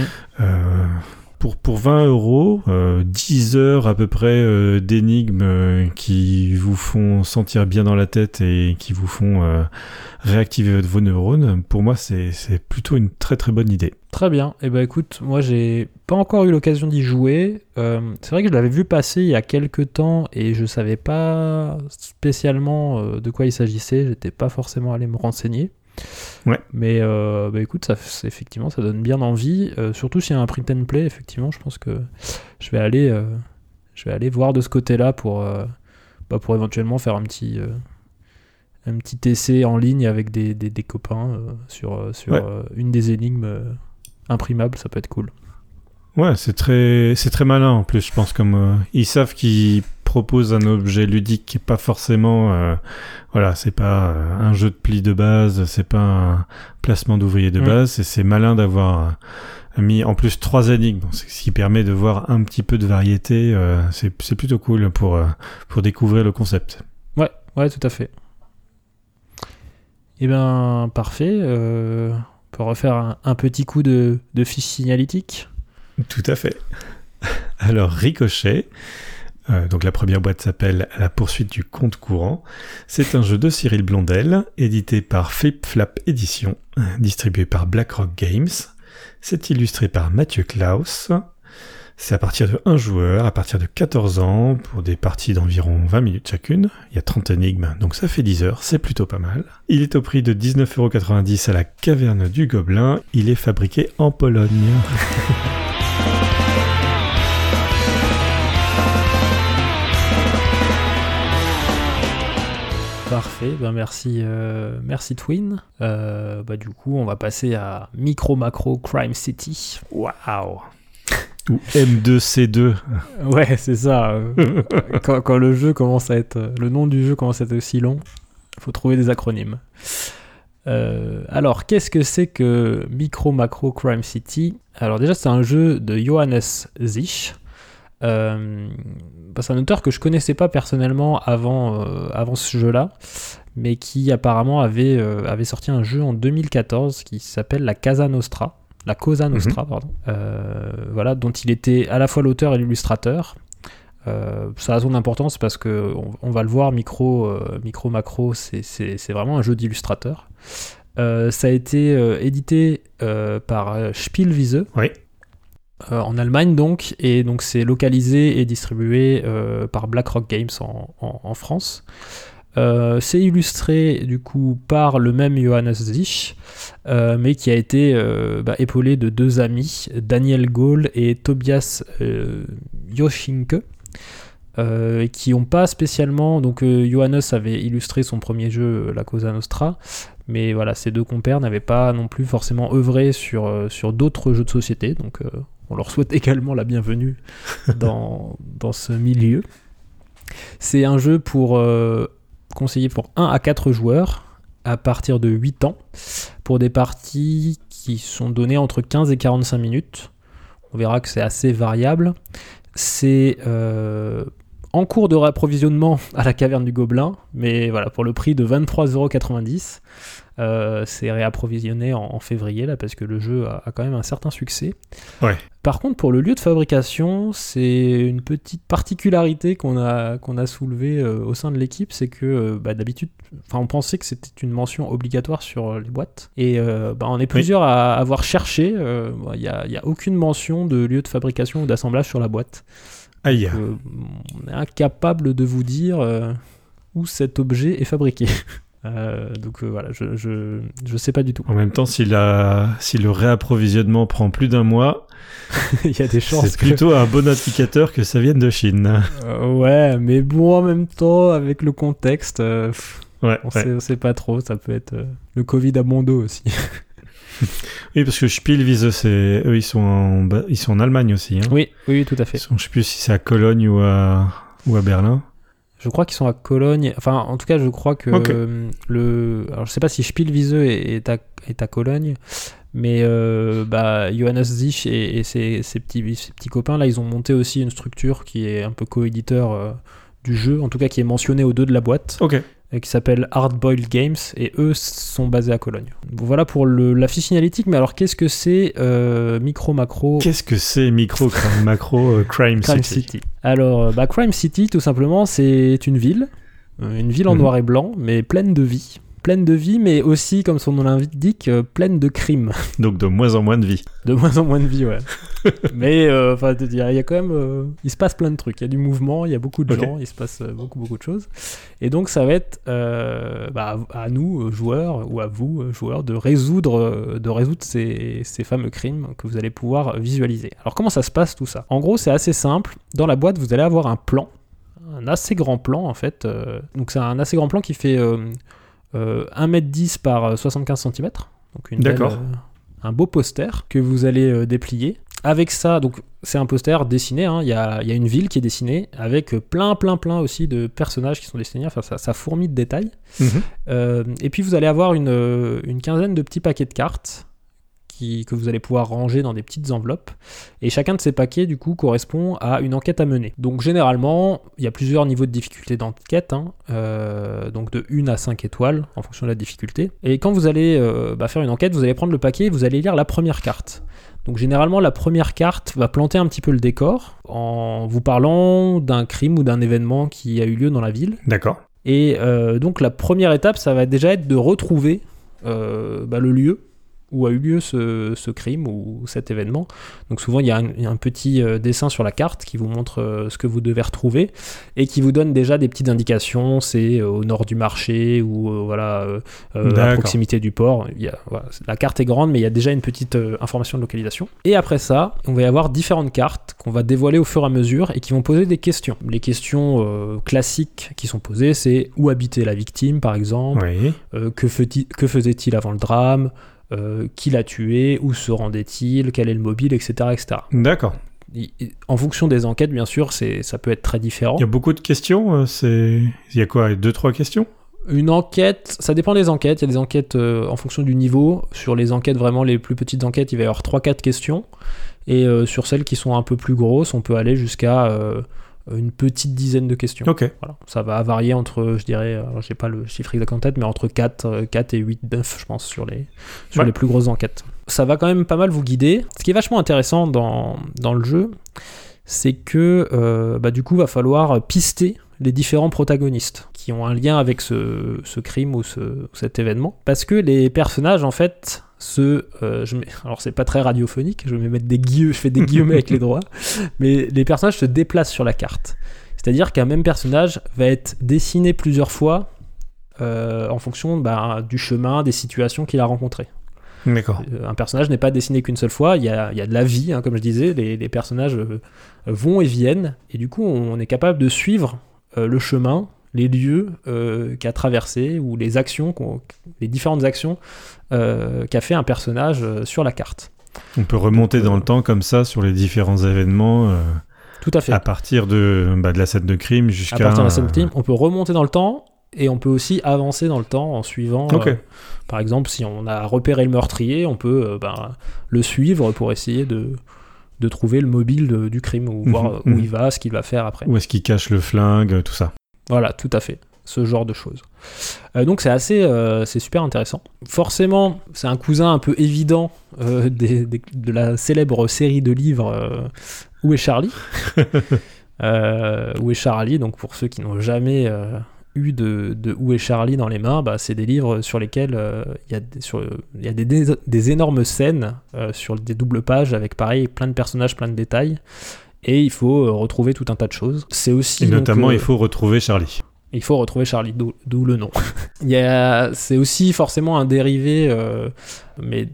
Pour, pour 20 euros, 10 heures à peu près d'énigmes qui vous font sentir bien dans la tête et qui vous font réactiver vos neurones, pour moi c'est plutôt une très très bonne idée. Très bien. Et eh ben écoute, moi j'ai pas encore eu l'occasion d'y jouer. Euh, c'est vrai que je l'avais vu passer il y a quelques temps et je savais pas spécialement euh, de quoi il s'agissait. J'étais pas forcément allé me renseigner. Ouais. Mais euh, bah écoute, ça, effectivement, ça donne bien envie. Euh, surtout s'il y a un print and play, effectivement, je pense que je vais aller, euh, je vais aller voir de ce côté-là pour, bah, pour éventuellement faire un petit un petit essai en ligne avec des, des, des copains sur, sur Ouais. une des énigmes imprimable, ça peut être cool. Ouais, c'est très, c'est très malin en plus, je pense. Comme euh, ils savent qu'ils proposent un objet ludique qui est pas forcément, euh, voilà, c'est pas euh, un jeu de pli de base, c'est pas un placement d'ouvrier de Mm. base, et c'est malin d'avoir euh, mis en plus trois énigmes, ce qui permet de voir un petit peu de variété. euh, c'est, c'est plutôt cool pour euh, pour découvrir le concept. Ouais, ouais, tout à fait. Eh ben, parfait. euh, on peut refaire un, un petit coup de, de fiche signalétique. Tout à fait. Alors, Ricochet. Euh, donc la première boîte s'appelle La poursuite du compte courant. C'est un jeu de Cyril Blondel, édité par Flip Flap Édition, euh, distribué par BlackRock Games. C'est illustré par Mathieu Klaus. C'est à partir de 1 joueur, à partir de 14 ans, pour des parties d'environ 20 minutes chacune. Il y a 30 énigmes, donc ça fait 10 heures, c'est plutôt pas mal. Il est au prix de 19,90€ à la Caverne du Gobelin. Il est fabriqué en Pologne. Parfait, ben merci, euh, merci Twin. Euh, bah, du coup, on va passer à Micro Macro Crime City. Waouh! Ou M2C2. Ouais, c'est ça. quand, quand le jeu commence à être, le nom du jeu commence à être aussi long, il faut trouver des acronymes. Euh, alors, qu'est-ce que c'est que Micro Macro Crime City? Alors déjà, c'est un jeu de Johannes Zich. Euh, bah, c'est un auteur que je connaissais pas personnellement avant, euh, avant ce jeu-là, mais qui apparemment avait, euh, avait sorti un jeu en 2014 qui s'appelle la Casa Nostra. La Cosa Nostra, pardon. Voilà, dont il était à la fois l'auteur et l'illustrateur. Ça a son importance parce que on, on va le voir, micro, micro macro, c'est- vraiment un jeu d'illustrateur. Ça a été édité par Spielwiese Oui. Euh, en Allemagne donc, et donc c'est localisé et distribué euh, par BlackRock Games en, France. Euh, c'est illustré du coup par le même Johannes euh, mais qui a été bah, épaulé de deux amis, Daniel Gaulle et Tobias et qui n'ont pas spécialement. Donc, Johannes avait illustré son premier jeu, La Cosa Nostra, mais voilà, ces deux compères n'avaient pas non plus forcément œuvré sur, sur d'autres jeux de société, donc on leur souhaite également la bienvenue dans, dans ce milieu. C'est un jeu pour euh, conseillé pour 1 à 4 joueurs à partir de 8 ans pour des parties qui sont données entre 15 et 45 minutes. On verra que c'est assez variable. C'est euh, en cours de réapprovisionnement à la caverne du Gobelin, mais voilà, pour le prix de 23,90€. Euh, c'est réapprovisionné en, en février là parce que le jeu a, a quand même un certain succès. Ouais. Par contre, pour le lieu de fabrication, c'est une petite particularité qu'on a, qu'on a soulevée euh, au sein de l'équipe, c'est que euh, bah, d'habitude, on pensait que c'était une mention obligatoire sur les boîtes, et euh, bah, on est plusieurs à avoir cherché. Il n'y a aucune mention de lieu de fabrication ou d'assemblage sur la boîte. Aïe. Euh, on est incapable de vous dire euh, où cet objet est fabriqué. Euh, donc voilà, je, je, je sais pas du tout. En même temps, si, la... si le réapprovisionnement prend plus d'un mois, Il y a des chances c'est que... plutôt un bon indicateur que ça vienne de Chine. Ouais, mais bon, en même temps, avec le contexte, pff, Ouais, on, ouais. sait, on sait pas trop. Ça peut être le Covid à mon dos aussi. Oui, parce que c'est eux, ils sont en, ils sont en Allemagne aussi. Hein. oui, oui, tout à fait. Ils sont- je sais plus si c'est à Cologne ou à, ou à Berlin. Je crois qu'ils sont à Cologne. Enfin, en tout cas, je crois que Ok. euh, le. Alors, je sais pas si Spielwiese est, à, est à Cologne, mais euh, bah, Johannes Zich et, et ses, ses petits, ses petits copains, là, ils ont monté aussi une structure qui est un peu coéditeur euh, du jeu, en tout cas qui est mentionné aux deux de la boîte. Ok. Euh, qui s'appelle Hard Boiled Games et eux sont basés à Cologne. Voilà pour le- la fiche signalétique, mais alors qu'est-ce que c'est euh, Micro Macro Qu'est-ce que c'est micro crime, macro euh, crime, Crime City, City Alors bah, Crime City tout simplement c'est une ville, une ville en Mhm. noir et blanc mais pleine de vie. Pleine de vie mais aussi comme son nom l'indique euh, pleine de crimes. Donc de moins en moins de vie. De moins en moins de vie ouais. mais euh, enfin a il y a quand même euh, il se passe plein de trucs, il y a du mouvement, il y a beaucoup de gens, il se passe euh, beaucoup beaucoup de choses. Et donc ça va être euh, bah, à nous, euh, joueurs, ou à vous, euh, joueurs, de résoudre, euh, de résoudre ces, ces fameux crimes que vous allez pouvoir visualiser. Alors comment ça se passe tout ça? En gros, c'est assez simple. Dans la boîte, vous allez avoir un plan, un assez grand plan en fait. euh, donc c'est un assez grand plan qui fait euh, euh, 1m10 par 75 cm. Donc une belle, euh, un beau poster que vous allez euh, déplier. Avec ça, donc c'est un poster dessiné, hein, il y, a, y a une ville qui est dessinée avec euh, plein, plein, plein aussi de personnages qui sont dessinés, enfin ça, ça fourmille de détails. Mhm. Euh, et puis vous allez avoir une, euh, une quinzaine de petits paquets de cartes qui, que vous allez pouvoir ranger dans des petites enveloppes. Et chacun de ces paquets, du coup, correspond à une enquête à mener. Donc généralement, il y a plusieurs niveaux de difficulté d'enquête, hein, euh, donc de 1 à 5 étoiles en fonction de la difficulté. Et quand vous allez euh, bah, faire une enquête, vous allez prendre le paquet et vous allez lire la première carte. Donc généralement, la première carte va planter un petit peu le décor en vous parlant d'un crime ou d'un événement qui a eu lieu dans la ville. D'accord. Et euh, donc la première étape, ça va déjà être de retrouver euh, bah, le lieu où a eu lieu ce, ce crime ou cet événement. Donc souvent il y a un, il y a un petit euh, dessin sur la carte qui vous montre euh, ce que vous devez retrouver et qui vous donne déjà des petites indications. C'est euh, au nord du marché ou voilà euh, à proximité du port. Il y a, voilà, la carte est grande mais il y a déjà une petite information de localisation. Et après ça, on va y avoir différentes cartes qu'on va dévoiler au fur et à mesure et qui vont poser des questions. Les questions euh, classiques qui sont posées, c'est où habitait la victime par exemple, Oui. euh, que, feit- que faisait-il avant le drame, euh, qui l'a tué, où se rendait-il, quel est le mobile, etc. etc. D'accord. En fonction des enquêtes, bien sûr, ça peut être très différent. Il y a beaucoup de questions. euh. Il y a quoi Deux, trois questions? Une enquête, ça dépend des enquêtes. Il y a des enquêtes euh, en fonction du niveau. Sur les enquêtes, vraiment les plus petites enquêtes, il va y avoir 3-4 questions. Et euh, sur celles qui sont un peu plus grosses, on peut aller jusqu'à une petite dizaine de questions. Voilà. Ça va varier entre, je dirais, alors j'ai pas le chiffre exact en tête, mais entre 4, euh, 4 et 8, 9, je pense, sur les, sur Ouais. les plus grosses enquêtes. Ça va quand même pas mal vous guider. Ce qui est vachement intéressant dans, dans le jeu, c'est que euh, bah, du coup, va falloir pister les différents protagonistes qui ont un lien avec ce, ce crime ou ce- cet événement. Parce que les personnages, en fait, se, euh, je mets- alors c'est pas très radiophonique, je vais mettre des guillemets, je fais des guillemets avec les doigts, mais les personnages se déplacent sur la carte. C'est-à-dire qu'un même personnage va être dessiné plusieurs fois euh, en fonction bah, du chemin, des situations qu'il a rencontrées. D'accord. Euh, un personnage n'est pas dessiné qu'une seule fois, il y a, il y a de la vie, hein, comme je disais, les, les personnages vont et viennent, et du coup on est capable de suivre euh, le chemin, les lieux euh, qu'a traversé, ou les actions, les différentes actions euh, qu'a fait un personnage euh, sur la carte. On peut remonter Donc, dans le temps comme ça sur les différents événements Tout à fait. à partir de, bah, de la scène de crime à jusqu'à. partir de la scène de crime, on peut remonter dans le temps, et on peut aussi avancer dans le temps en suivant... Euh, par exemple, si on a repéré le meurtrier, on peut euh, ben, le suivre pour essayer de, de trouver le mobile de- du crime ou Mhm, voir euh, où mhm. il va, ce qu'il va faire après. Où est-ce qu'il cache le flingue, tout ça. Voilà, tout à fait. Ce genre de choses. Euh, donc c'est assez, euh, c'est super intéressant. Forcément, c'est un cousin un peu évident euh, de la célèbre série de livres Où est Charlie Où est Charlie Donc pour ceux qui n'ont jamais eu de, Où est Charlie dans les mains, bah, c'est des livres sur lesquels il y a, des, des, énormes scènes sur des doubles pages avec pareil plein de personnages, plein de détails. Et il faut euh, retrouver tout un tas de choses. C'est aussi Et notamment, euh, il faut retrouver Charlie. il faut retrouver Charlie, d'où le nom. Il y a- c'est aussi forcément un dérivé, euh, mais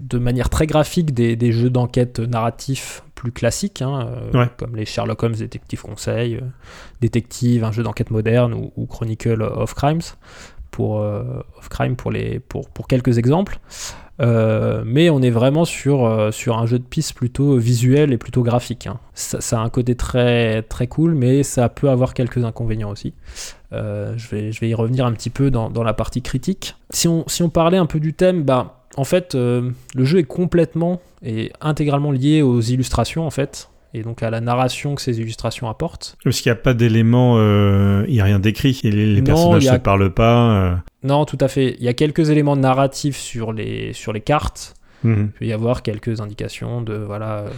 de manière très graphique, des, des jeux d'enquête narratifs plus classiques, hein, euh, Ouais. comme les Sherlock Holmes Détective Conseil, euh, Détective, un jeu d'enquête moderne, ou, ou Chronicle of Crimes, pour, of Crime pour, les, pour, pour quelques exemples. Euh, mais on est vraiment sur, euh, sur un jeu de piste plutôt visuel et plutôt graphique. hein. Ça, ça a un côté très, très cool, mais ça peut avoir quelques inconvénients aussi. Euh, je, vais, je vais y revenir un petit peu dans, dans la partie critique. Si on, si on parlait un peu du thème, bah, en fait, euh, le jeu est complètement et intégralement lié aux illustrations, en fait, et donc à la narration que ces illustrations apportent. Parce qu'il n'y a pas d'éléments, euh, il n'y a rien d'écrit. Et les, les Non, personnages ne a- se parlent pas. euh. Non, tout à fait. Il y a quelques éléments narratifs sur les, sur les cartes, Mhm. Il peut y avoir quelques indications de voilà euh,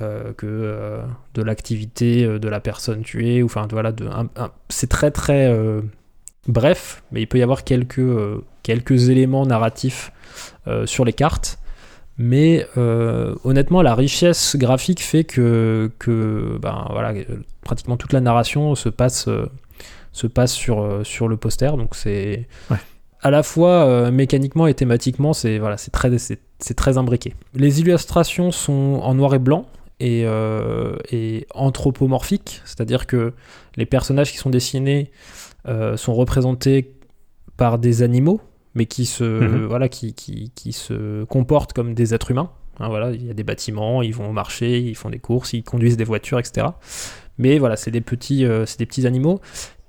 euh, que euh, de l'activité de la personne tuée ou enfin voilà de c'est très très euh, bref mais il peut y avoir quelques quelques éléments narratifs sur les cartes mais honnêtement la richesse graphique fait que que ben voilà pratiquement toute la narration se passe se passe sur euh, sur le poster donc c'est Ouais. à la fois euh, mécaniquement et thématiquement c'est voilà c'est très c'est très imbriqué. Les illustrations sont en noir et blanc et, euh, et anthropomorphiques, c'est-à-dire que les personnages qui sont dessinés euh, sont représentés par des animaux, mais qui se, Mhm. voilà, qui, qui, qui se comportent comme des êtres humains. Hein, voilà, il y a des bâtiments, ils vont marcher, ils font des courses, ils conduisent des voitures, etc. Mais voilà, c'est des petits, euh, c'est des petits animaux.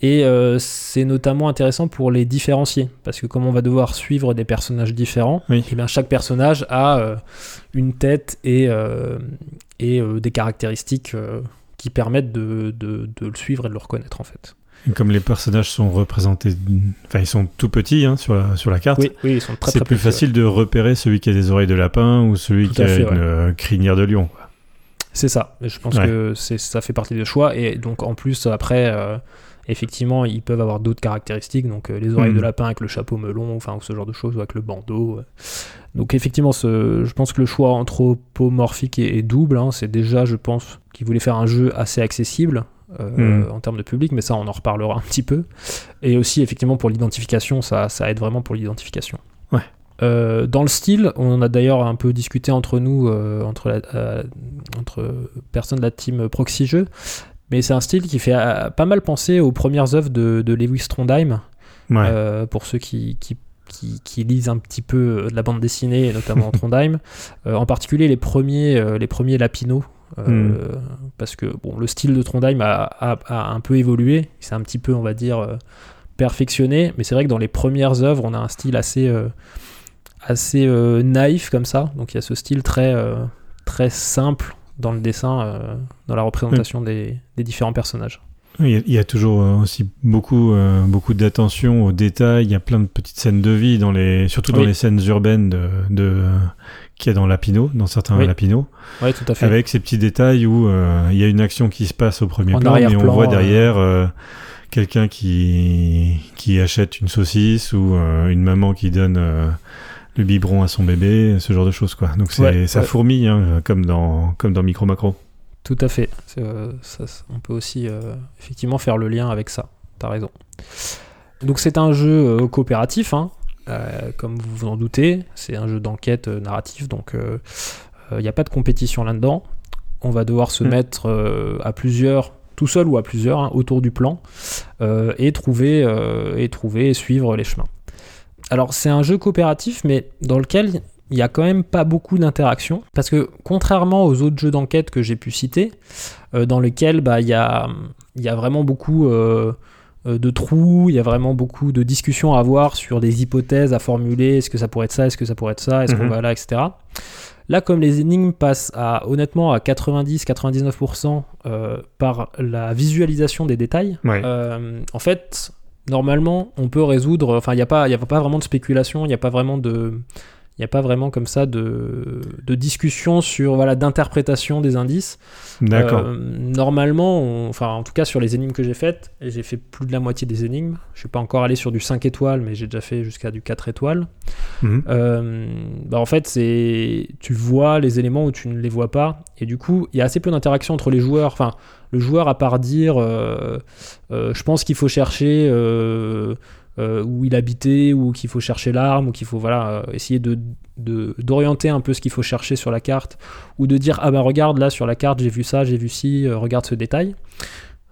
Et euh, c'est notamment intéressant pour les différencier, parce que comme on va devoir suivre des personnages différents, Oui. et bien chaque personnage a euh, une tête et, euh, et des caractéristiques qui permettent de, de- de le suivre et de le reconnaître en fait. Et Comme les personnages sont représentés, enfin ils sont tout petits hein, sur, la, sur la carte, Oui, oui, ils sont très c'est plus petits, ouais. facile de repérer celui qui a des oreilles de lapin ou celui Tout qui a fait, une ouais. crinière de lion. C'est ça. Et je pense Ouais. que c'est, ça fait partie des choix. Et donc en plus, après, effectivement, ils peuvent avoir d'autres caractéristiques. Donc euh, les oreilles de lapin avec le chapeau melon, enfin, ou ce genre de choses, ou avec le bandeau. Donc effectivement, ce, je pense que le choix anthropomorphique est, est double. hein. C'est déjà, je pense, qu'ils voulaient faire un jeu assez accessible. euh, Mhm. en termes de public, mais ça on en reparlera un petit peu. Et aussi effectivement pour l'identification, ça, ça aide vraiment pour l'identification. Ouais. Euh, dans le style, on en a d'ailleurs un peu discuté entre nous, euh, entre, la- euh, entre personnes de la team Proxy Jeux, mais c'est un style qui fait euh, pas mal penser aux premières œuvres de, de Lewis Trondheim, Ouais. euh, pour ceux qui, qui, qui- qui lisent un petit peu euh, de la bande dessinée, et notamment Trondheim, Euh, en particulier les premiers, les premiers Lapino. euh, Mm. Parce que bon, le style de Trondheim a, a- a un peu évolué, c'est un petit peu, on va dire, perfectionné, mais c'est vrai que dans les premières œuvres, on a un style assez, assez euh, naïf comme ça. Donc il y a ce style très, euh, très simple dans le dessin, euh, dans la représentation des, des différents personnages. Il y, a, toujours euh, aussi beaucoup, euh, beaucoup d'attention aux détails. Il y a plein de petites scènes de vie, dans les, surtout dans Oui. les scènes urbaines de, de, qu'il y a dans Lapino, dans certains Oui. Lapino, Ouais, tout à fait. avec ces petits détails où euh, il y a une action qui se passe au premier En plan, mais on voit derrière euh, quelqu'un qui, qui achète une saucisse ou une maman qui donne le biberon à son bébé, ce genre de choses. Quoi. Donc c'est, Ouais, ça ouais. fourmille, hein, comme, dans, comme dans Micro Macro. Tout à fait. Euh, ça- on peut aussi euh, effectivement faire le lien avec ça. T'as raison. Donc c'est un jeu euh, coopératif. hein. euh, comme vous vous en doutez. C'est un jeu d'enquête euh, narratif, donc il n'y a pas de compétition là-dedans. On va devoir se Mm. mettre à plusieurs, tout seul ou à plusieurs, hein, autour du plan, euh, et trouver euh, et trouver et suivre les chemins. Alors c'est un jeu coopératif, mais dans lequel il n'y a quand même pas beaucoup d'interaction, parce que contrairement aux autres jeux d'enquête que j'ai pu citer, euh, dans lesquels bah, il y, a, y a vraiment beaucoup euh, euh, de trous, il y a vraiment beaucoup de discussions à avoir sur des hypothèses à formuler, est-ce que ça pourrait être ça, est-ce que ça pourrait être ça, est-ce qu'on Mhm. va là, etc. Là, comme les énigmes passent à, honnêtement à 90-99% euh, par la visualisation des détails, Ouais. en fait, normalement, on peut résoudre. Enfin, il n'y a, pas- y a pas vraiment de spéculation, il n'y a pas vraiment de. Il n'y a pas vraiment comme ça de, de discussion sur voilà d'interprétation des indices. D'accord. Euh, normalement, on- enfin en tout cas sur les énigmes que j'ai faites, et j'ai fait plus de la moitié des énigmes. Je suis pas encore allé sur du 5 étoiles, mais j'ai déjà fait jusqu'à du 4 étoiles. Mhm. Euh, bah, en fait, c'est tu vois les éléments où tu ne les vois pas, et du coup, il y a assez peu d'interaction entre les joueurs. Enfin, le joueur, à part dire, euh, euh, je pense qu'il faut chercher euh, où il habitait, ou qu'il faut chercher l'arme, ou qu'il faut voilà essayer de d'orienter un peu ce qu'il faut chercher sur la carte, ou de dire ah bah regarde là sur la carte j'ai vu ça, j'ai vu ci, euh, regarde ce détail.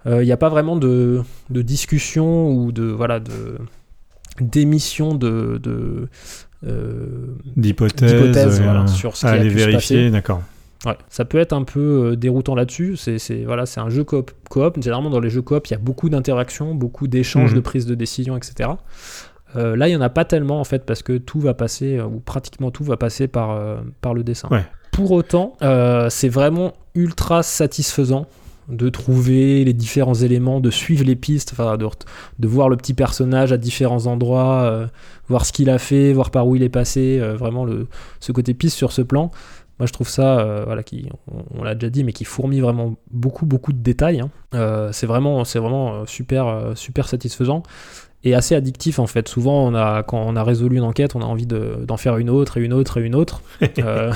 Il n'y a pas vraiment de, de discussion ou de voilà de d'émission de, de D'hypothèses euh, voilà, sur ce qui aller vérifier, d'accord. Ouais, ça peut être un peu euh, déroutant là-dessus. C'est, voilà, c'est un jeu coop. coop. Généralement, dans les jeux coop, il y a beaucoup d'interactions, beaucoup d'échanges Mhm. de prise de décision, etc. Euh, là, il n'y en a pas tellement, en fait, parce que tout va passer, euh, ou pratiquement tout va passer par, euh, par le dessin. Ouais. Pour autant, euh, c'est vraiment ultra satisfaisant de trouver les différents éléments, de suivre les pistes, enfin, de, de voir le petit personnage à différents endroits, euh, voir ce qu'il a fait, voir par où il est passé, euh, vraiment le, ce côté piste sur ce plan. Moi, je trouve ça, euh, voilà, qui, on, on l'a déjà dit, mais qui fourmille vraiment beaucoup, beaucoup de détails. hein. Euh, c'est vraiment, c'est vraiment euh, super, super satisfaisant et assez addictif en fait. Souvent, on a, quand on a résolu une enquête, on a envie de- d'en faire une autre et une autre et une autre. Euh,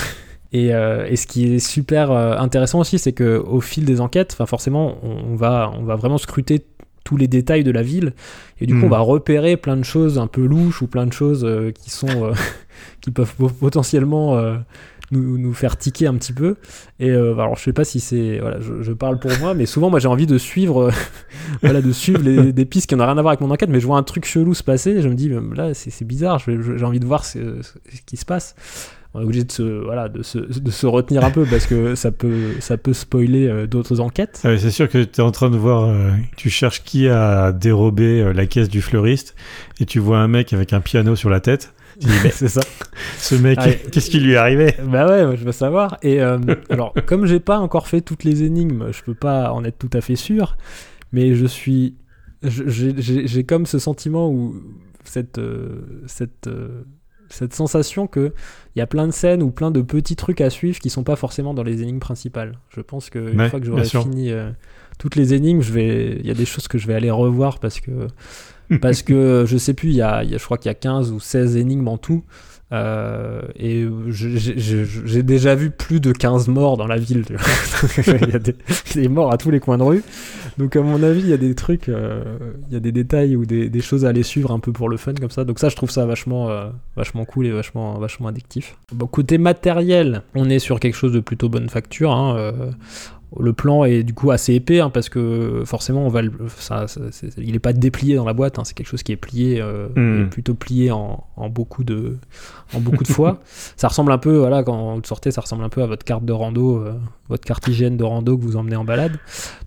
et, euh, et ce qui est super intéressant aussi, c'est que au fil des enquêtes, enfin forcément, on, va, on va vraiment scruter tous les détails de la ville et du coup on va repérer plein de choses un peu louches ou plein de choses euh, qui sont euh, qui peuvent po- potentiellement nous, faire tiquer un petit peu. Et euh, alors je sais pas si c'est voilà je, parle pour moi mais souvent moi j'ai envie de suivre euh, voilà de suivre des pistes qui n'ont rien à voir avec mon enquête mais je vois un truc chelou se passer et je me dis là c'est bizarre j'ai envie de voir ce, qui se passe. On est obligé de se voilà de se, de se retenir un peu parce que ça peut ça peut spoiler euh, d'autres enquêtes. Ah c'est sûr que tu es en train de voir, euh, tu cherches qui a dérobé la caisse du fleuriste et tu vois un mec avec un piano sur la tête. C'est ça ce mec, Ah qu'est-ce qui lui est arrivé Bah ouais, je veux savoir. Et euh, alors, comme j'ai pas encore fait toutes les énigmes, je peux pas en être tout à fait sûr, mais je suis, j'ai- comme ce sentiment ou cette euh, cette euh, cette sensation que il y a plein de scènes ou plein de petits trucs à suivre qui sont pas forcément dans les énigmes principales. Je pense que une Ouais, fois que j'aurai fini euh, toutes les énigmes, je vais, il y a des choses que je vais aller revoir parce que parce que je sais plus, il y a, je crois qu'il y a 15 ou 16 énigmes en tout. Euh, et j'ai- déjà vu plus de 15 morts dans la ville. il y a des, morts à tous les coins de rue. Donc, à mon avis, il y a des trucs, euh, il y a des détails ou des, des choses à aller suivre un peu pour le fun comme ça. Donc, ça, je trouve ça vachement, euh, vachement cool et vachement, vachement addictif. Bon, côté matériel, on est sur quelque chose de plutôt bonne facture. hein, euh, le plan est du coup assez épais hein, parce que forcément on va le- ça, ça- c'est- il est pas déplié dans la boîte hein, c'est quelque chose qui est plié euh, Mm. plutôt plié en, en beaucoup de en beaucoup de fois. Ça ressemble un peu voilà quand vous sortez ça ressemble un peu à votre carte de rando euh, votre carte hygiène de rando que vous emmenez en balade.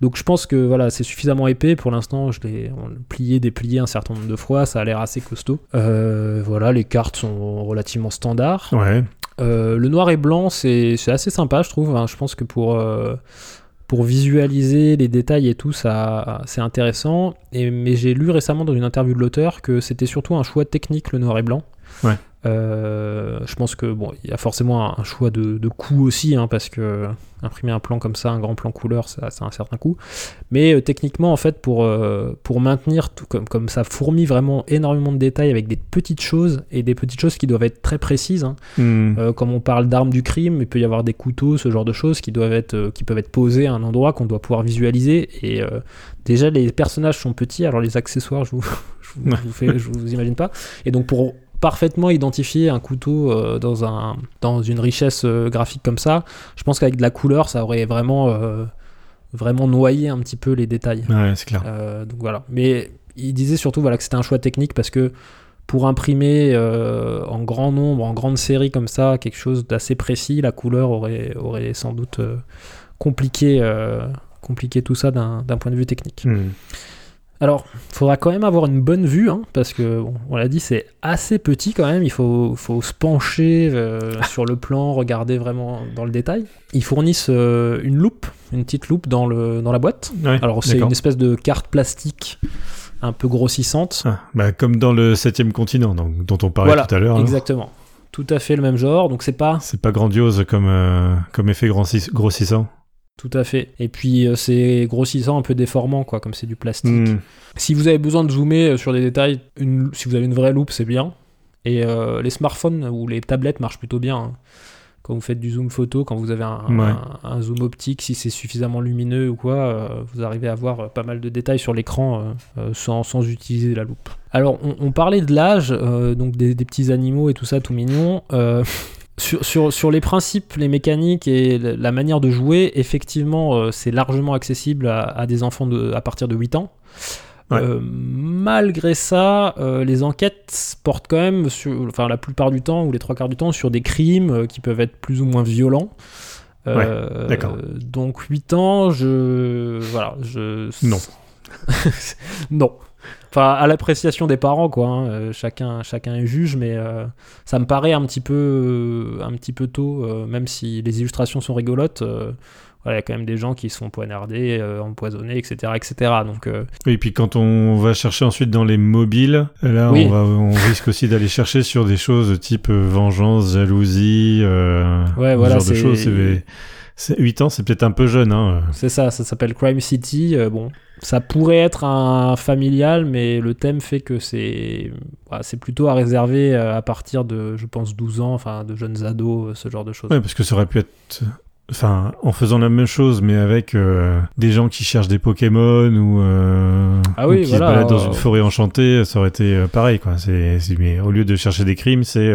Donc je pense que voilà c'est suffisamment épais. Pour l'instant je l'ai plié déplié un certain nombre de fois. Ça a l'air assez costaud. Euh, voilà les cartes sont relativement standards. Ouais. Euh, le noir et blanc, c'est assez sympa, je trouve. hein. Je pense que pour, euh, pour visualiser les détails et tout, ça c'est intéressant. Et, mais j'ai lu récemment dans une interview de l'auteur que c'était surtout un choix technique, le noir et blanc. Ouais. Euh, je pense que bon, il y a forcément un, un choix de, de coût aussi, hein, parce que imprimer un plan comme ça, un grand plan couleur, ça, ça a un certain coût. Mais euh, techniquement, en fait, pour, euh, pour maintenir tout comme, comme ça fourmille vraiment énormément de détails avec des petites choses et des petites choses qui doivent être très précises. hein. Hmm. Comme on parle d'armes du crime, il peut y avoir des couteaux, ce genre de choses qui doivent être, qui peuvent être posés à un endroit qu'on doit pouvoir visualiser. Et déjà, les personnages sont petits, alors les accessoires, je vous, je vous, je vous fais, je vous imagine pas. Et donc pour parfaitement identifier un couteau euh, dans, un, dans une richesse euh, graphique comme ça. Je pense qu'avec de la couleur, ça aurait vraiment, euh, vraiment noyé un petit peu les détails. Ouais, c'est clair. Donc voilà. Mais il disait surtout voilà, que c'était un choix technique parce que pour imprimer euh, en grand nombre, en grande série comme ça, quelque chose d'assez précis, la couleur aurait, aurait sans doute euh, compliqué, euh, compliqué tout ça d'un d'un point de vue technique. Hmm. Alors, il faudra quand même avoir une bonne vue, hein, parce que, bon, on l'a dit, c'est assez petit quand même. Il faut, faut se pencher euh, sur le plan, regarder vraiment dans le détail. Ils fournissent euh, une loupe, une petite loupe dans, le, dans la boîte. Ouais, Alors, c'est une espèce de carte plastique un peu grossissante. Ah, bah, comme dans le septième continent, donc, dont on parlait Voilà, tout à l'heure. Exactement. Tout à fait le même genre, donc c'est pas C'est pas grandiose comme, euh, comme effet grossis- grossissant. Tout à fait. Et puis euh, c'est grossissant, un peu déformant, quoi, comme c'est du plastique. Hmm. Si vous avez besoin de zoomer euh, sur des détails, une- si vous avez une vraie loupe, c'est bien. Et euh, les smartphones ou les tablettes marchent plutôt bien. hein. Quand vous faites du zoom photo, quand vous avez un, Ouais. un- un zoom optique, si c'est suffisamment lumineux ou quoi, euh, vous arrivez à voir pas mal de détails sur l'écran sans, sans utiliser la loupe. Alors, on, on parlait de l'âge, euh, donc des, des petits animaux et tout ça, tout mignon. Euh, sur, sur, sur les principes, les mécaniques et la manière de jouer, effectivement, euh, c'est largement accessible à, à des enfants de, à partir de 8 ans. Ouais. Euh, malgré ça, euh, les enquêtes portent quand même, sur, enfin la plupart du temps ou les trois quarts du temps, sur des crimes qui peuvent être plus ou moins violents. D'accord. Donc 8 ans, je voilà, je Non. non. Enfin, à l'appréciation des parents, quoi. hein, euh, chacun, chacun est juge, mais euh, ça me paraît un petit peu, euh, un petit peu tôt, euh, même si les illustrations sont rigolotes. euh, voilà, il y a quand même des gens qui poignarder, euh, empoisonnés, etc., etc. Donc, euh, Et puis quand on va chercher ensuite dans les mobiles, là Oui. on, va, on risque aussi d'aller chercher sur des choses type vengeance, jalousie, euh, Ouais, ce genre de choses. C'est- c'est- 8 ans, c'est peut-être un peu jeune. Hein. c'est ça, ça s'appelle Crime City. bon, ça pourrait être un familial, mais le thème fait que c'est, c'est plutôt à réserver euh, à partir de, je pense, 12 ans, enfin, de jeunes ados, euh, ce genre de choses. Ouais, parce que ça aurait pu être... Enfin, en faisant la même chose, mais avec euh, des gens qui cherchent des Pokémon ou, euh, Ah ou oui, qui voilà, se baladent dans euh, une forêt enchantée, ça aurait été pareil, quoi. C'est, mais au lieu de chercher des crimes, c'est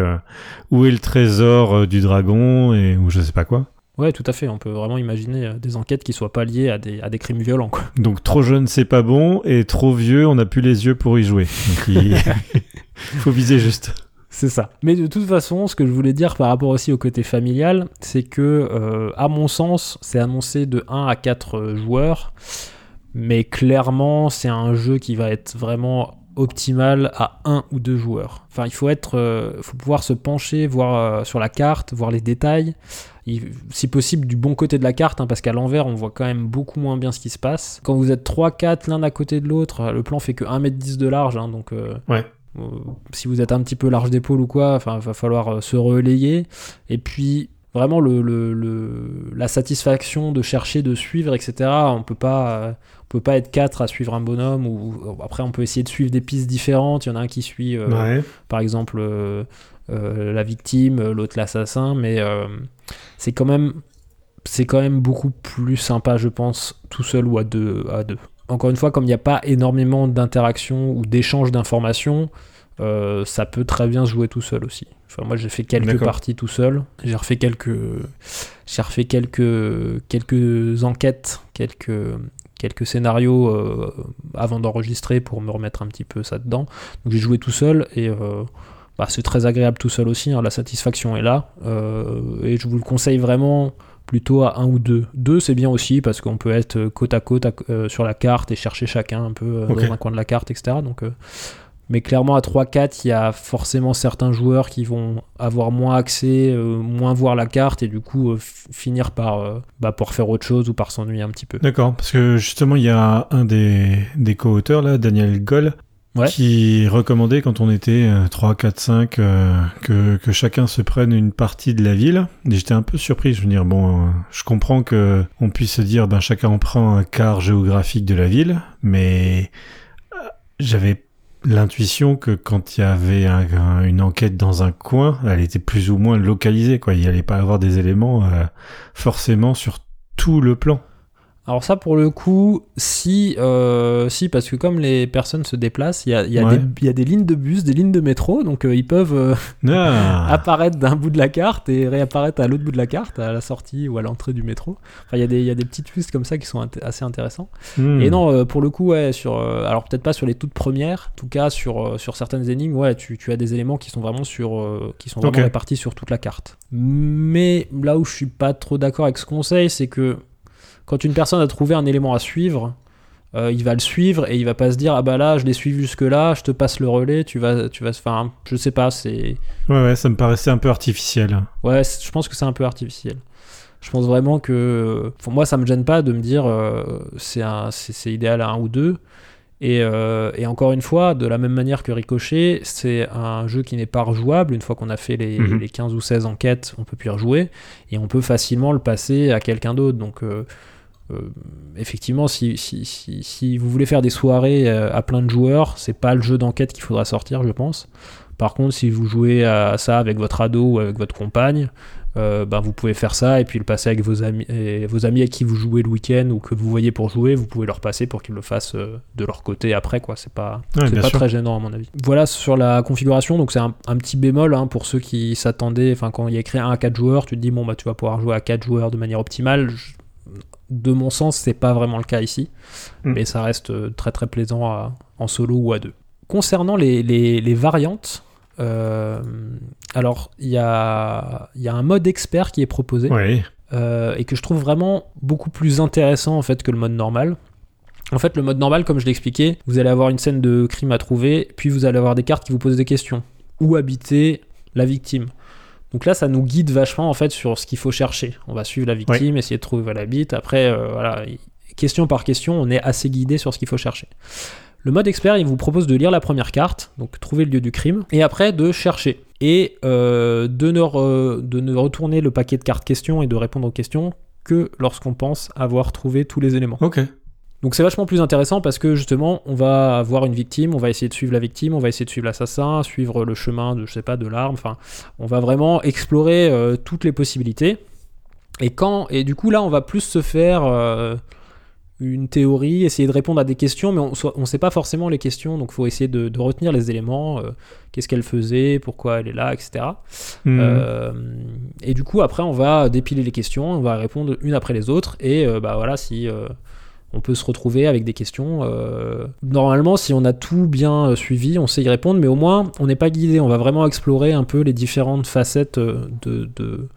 où est le trésor du dragon et ou je sais pas quoi. Ouais, tout à fait. On peut vraiment imaginer euh, des enquêtes qui soient pas liées à des, à des crimes violents. Quoi. Donc trop jeune, c'est pas bon, et trop vieux, on n'a plus les yeux pour y jouer. Donc il faut viser juste. C'est ça. Mais de toute façon, ce que je voulais dire par rapport aussi au côté familial, c'est que, euh, à mon sens, c'est annoncé de 1 à 4 euh, joueurs. Mais clairement, c'est un jeu qui va être vraiment optimal à un ou deux joueurs. Enfin, il faut être, euh, faut pouvoir se pencher, voir euh, sur la carte, voir les détails. Il- si possible du bon côté de la carte, hein, parce qu'à l'envers, on voit quand même beaucoup moins bien ce qui se passe. Quand vous êtes 3-4 l'un à côté de l'autre, le plan fait que 1m10 de large, hein, donc euh, Ouais. euh, si vous êtes un petit peu large d'épaule ou quoi, enfin, va falloir euh, se relayer. Et puis, vraiment, le, le- le- la satisfaction de chercher, de suivre, etc. On peut pas, on peut pas être quatre à suivre un bonhomme. Ou après, on peut essayer de suivre des pistes différentes. Il y en a un qui suit, euh, Ouais. par exemple, euh, la victime, euh, l'autre l'assassin, mais euh, c'est quand même, c'est quand même beaucoup plus sympa, je pense, tout seul ou à deux. À deux. Encore une fois, comme il n'y a pas énormément d'interaction ou d'échange d'informations, euh, ça peut très bien se jouer tout seul aussi. Enfin, moi, j'ai fait quelques parties tout seul. J'ai refait quelques, j'ai refait quelques, quelques enquêtes, quelques, quelques scénarios euh, avant d'enregistrer pour me remettre un petit peu ça dedans. Donc j'ai joué tout seul et euh, bah, c'est très agréable tout seul aussi. hein, la satisfaction est là Euh, et je vous le conseille vraiment plutôt à un ou deux. Deux, c'est bien aussi parce qu'on peut être côte à côte à- euh, sur la carte et chercher chacun un peu euh, dans un coin de la carte, etc. Donc, mais clairement, à 3-4, il y a forcément certains joueurs qui vont avoir moins accès, euh, moins voir la carte et du coup euh, finir par, euh, bah, pour faire autre chose ou par s'ennuyer un petit peu. D'accord, parce que justement, il y a un des, des co-auteurs, là, Daniel Goll, Ouais. qui recommandait quand on était euh, 3, 4, 5 euh, que, que chacun se prenne une partie de la ville. J'étais un peu surpris, je veux dire, bon, euh, je comprends que on puisse se dire, ben chacun en prend un quart géographique de la ville, mais euh, j'avais l'intuition que quand il y avait un- un- une enquête dans un coin, elle était plus ou moins localisée, quoi. Il n'y allait pas avoir des éléments euh, forcément sur tout le plan. Alors ça, pour le coup, si, euh, si parce que comme les personnes se déplacent, il y a, il y a Ouais. des- il y a des lignes de bus, des lignes de métro, donc euh, ils peuvent euh, Ah. apparaître d'un bout de la carte et réapparaître à l'autre bout de la carte, à la sortie ou à l'entrée du métro. Enfin, il y, a des- il y a des petits twists comme ça qui sont int- assez intéressants. Hmm. Et non, pour le coup, ouais, sur, alors peut-être pas sur les toutes premières, en tout cas sur, sur certaines énigmes, ouais, tu, tu as des éléments qui sont vraiment sur, qui sont vraiment répartis sur toute la carte. Mais là où je suis pas trop d'accord avec ce conseil, c'est que quand une personne a trouvé un élément à suivre, euh, il va le suivre et il va pas se dire ah bah là je l'ai suivi jusque là, je te passe le relais, tu vas, tu vas, enfin, je sais pas, c'est Ouais, ouais, ça me paraissait un peu artificiel. Ouais, je pense que c'est un peu artificiel. Je pense vraiment que. Pour moi, ça me gêne pas de me dire euh, c'est un- c'est idéal à un ou deux. Et, euh, et encore une fois, de la même manière que Ricochet, c'est un jeu qui n'est pas rejouable. Une fois qu'on a fait les, Mhm. les 15 ou 16 enquêtes, on peut plus y rejouer. Et on peut facilement le passer à quelqu'un d'autre. Donc. Euh, effectivement, si, si, si, si vous voulez faire des soirées euh, à plein de joueurs, c'est pas le jeu d'enquête qu'il faudra sortir, je pense. Par contre, si vous jouez à ça avec votre ado ou avec votre compagne, euh, ben vous pouvez faire ça et puis le passer avec vos amis, et vos amis avec qui vous jouez le week-end ou que vous voyez pour jouer, vous pouvez leur passer pour qu'ils le fassent de leur côté après, quoi. C'est pas, Ouais, pas sûr. très gênant à mon avis. Voilà sur la configuration, donc c'est un, un petit bémol hein, pour ceux qui s'attendaient, enfin quand il y a écrit 1 à 4 joueurs, tu te dis bon bah tu vas pouvoir jouer à 4 joueurs de manière optimale. Je- de mon sens, c'est pas vraiment le cas ici, Mm. mais ça reste euh, très très plaisant à- en solo ou à deux. Concernant les, les- les variantes, euh, alors il y a, il y a un mode expert qui est proposé euh, et que je trouve vraiment beaucoup plus intéressant en fait que le mode normal. En fait, le mode normal, comme je l'ai expliqué, vous allez avoir une scène de crime à trouver, puis vous allez avoir des cartes qui vous posent des questions. Où habiter la victime? Donc là, ça nous guide vachement en fait sur ce qu'il faut chercher. On va suivre la victime, essayer de trouver où elle habite. Après, euh, voilà, question par question, on est assez guidé sur ce qu'il faut chercher. Le mode expert, il vous propose de lire la première carte, donc trouver le lieu du crime, et après de chercher. Et euh, de, ne re- de ne retourner le paquet de cartes questions et de répondre aux questions que lorsqu'on pense avoir trouvé tous les éléments. Ok. Donc c'est vachement plus intéressant parce que justement, on va avoir une victime, on va essayer de suivre la victime, on va essayer de suivre l'assassin, suivre le chemin de, je sais pas, de l'arme, enfin, on va vraiment explorer euh, toutes les possibilités. Et quand, et du coup là, on va plus se faire euh, une théorie, essayer de répondre à des questions, mais on ne sait pas forcément les questions, donc il faut essayer de, de retenir les éléments, euh, qu'est-ce qu'elle faisait, pourquoi elle est là, etc. Euh, et du coup, après, on va dépiler les questions, on va répondre une après les autres, et euh, bah voilà, si on peut se retrouver avec des questions. euh, normalement, si on a tout bien euh, suivi, on sait y répondre, mais au moins, on n'est pas guidé. On va vraiment explorer un peu les différentes facettes euh, de, de,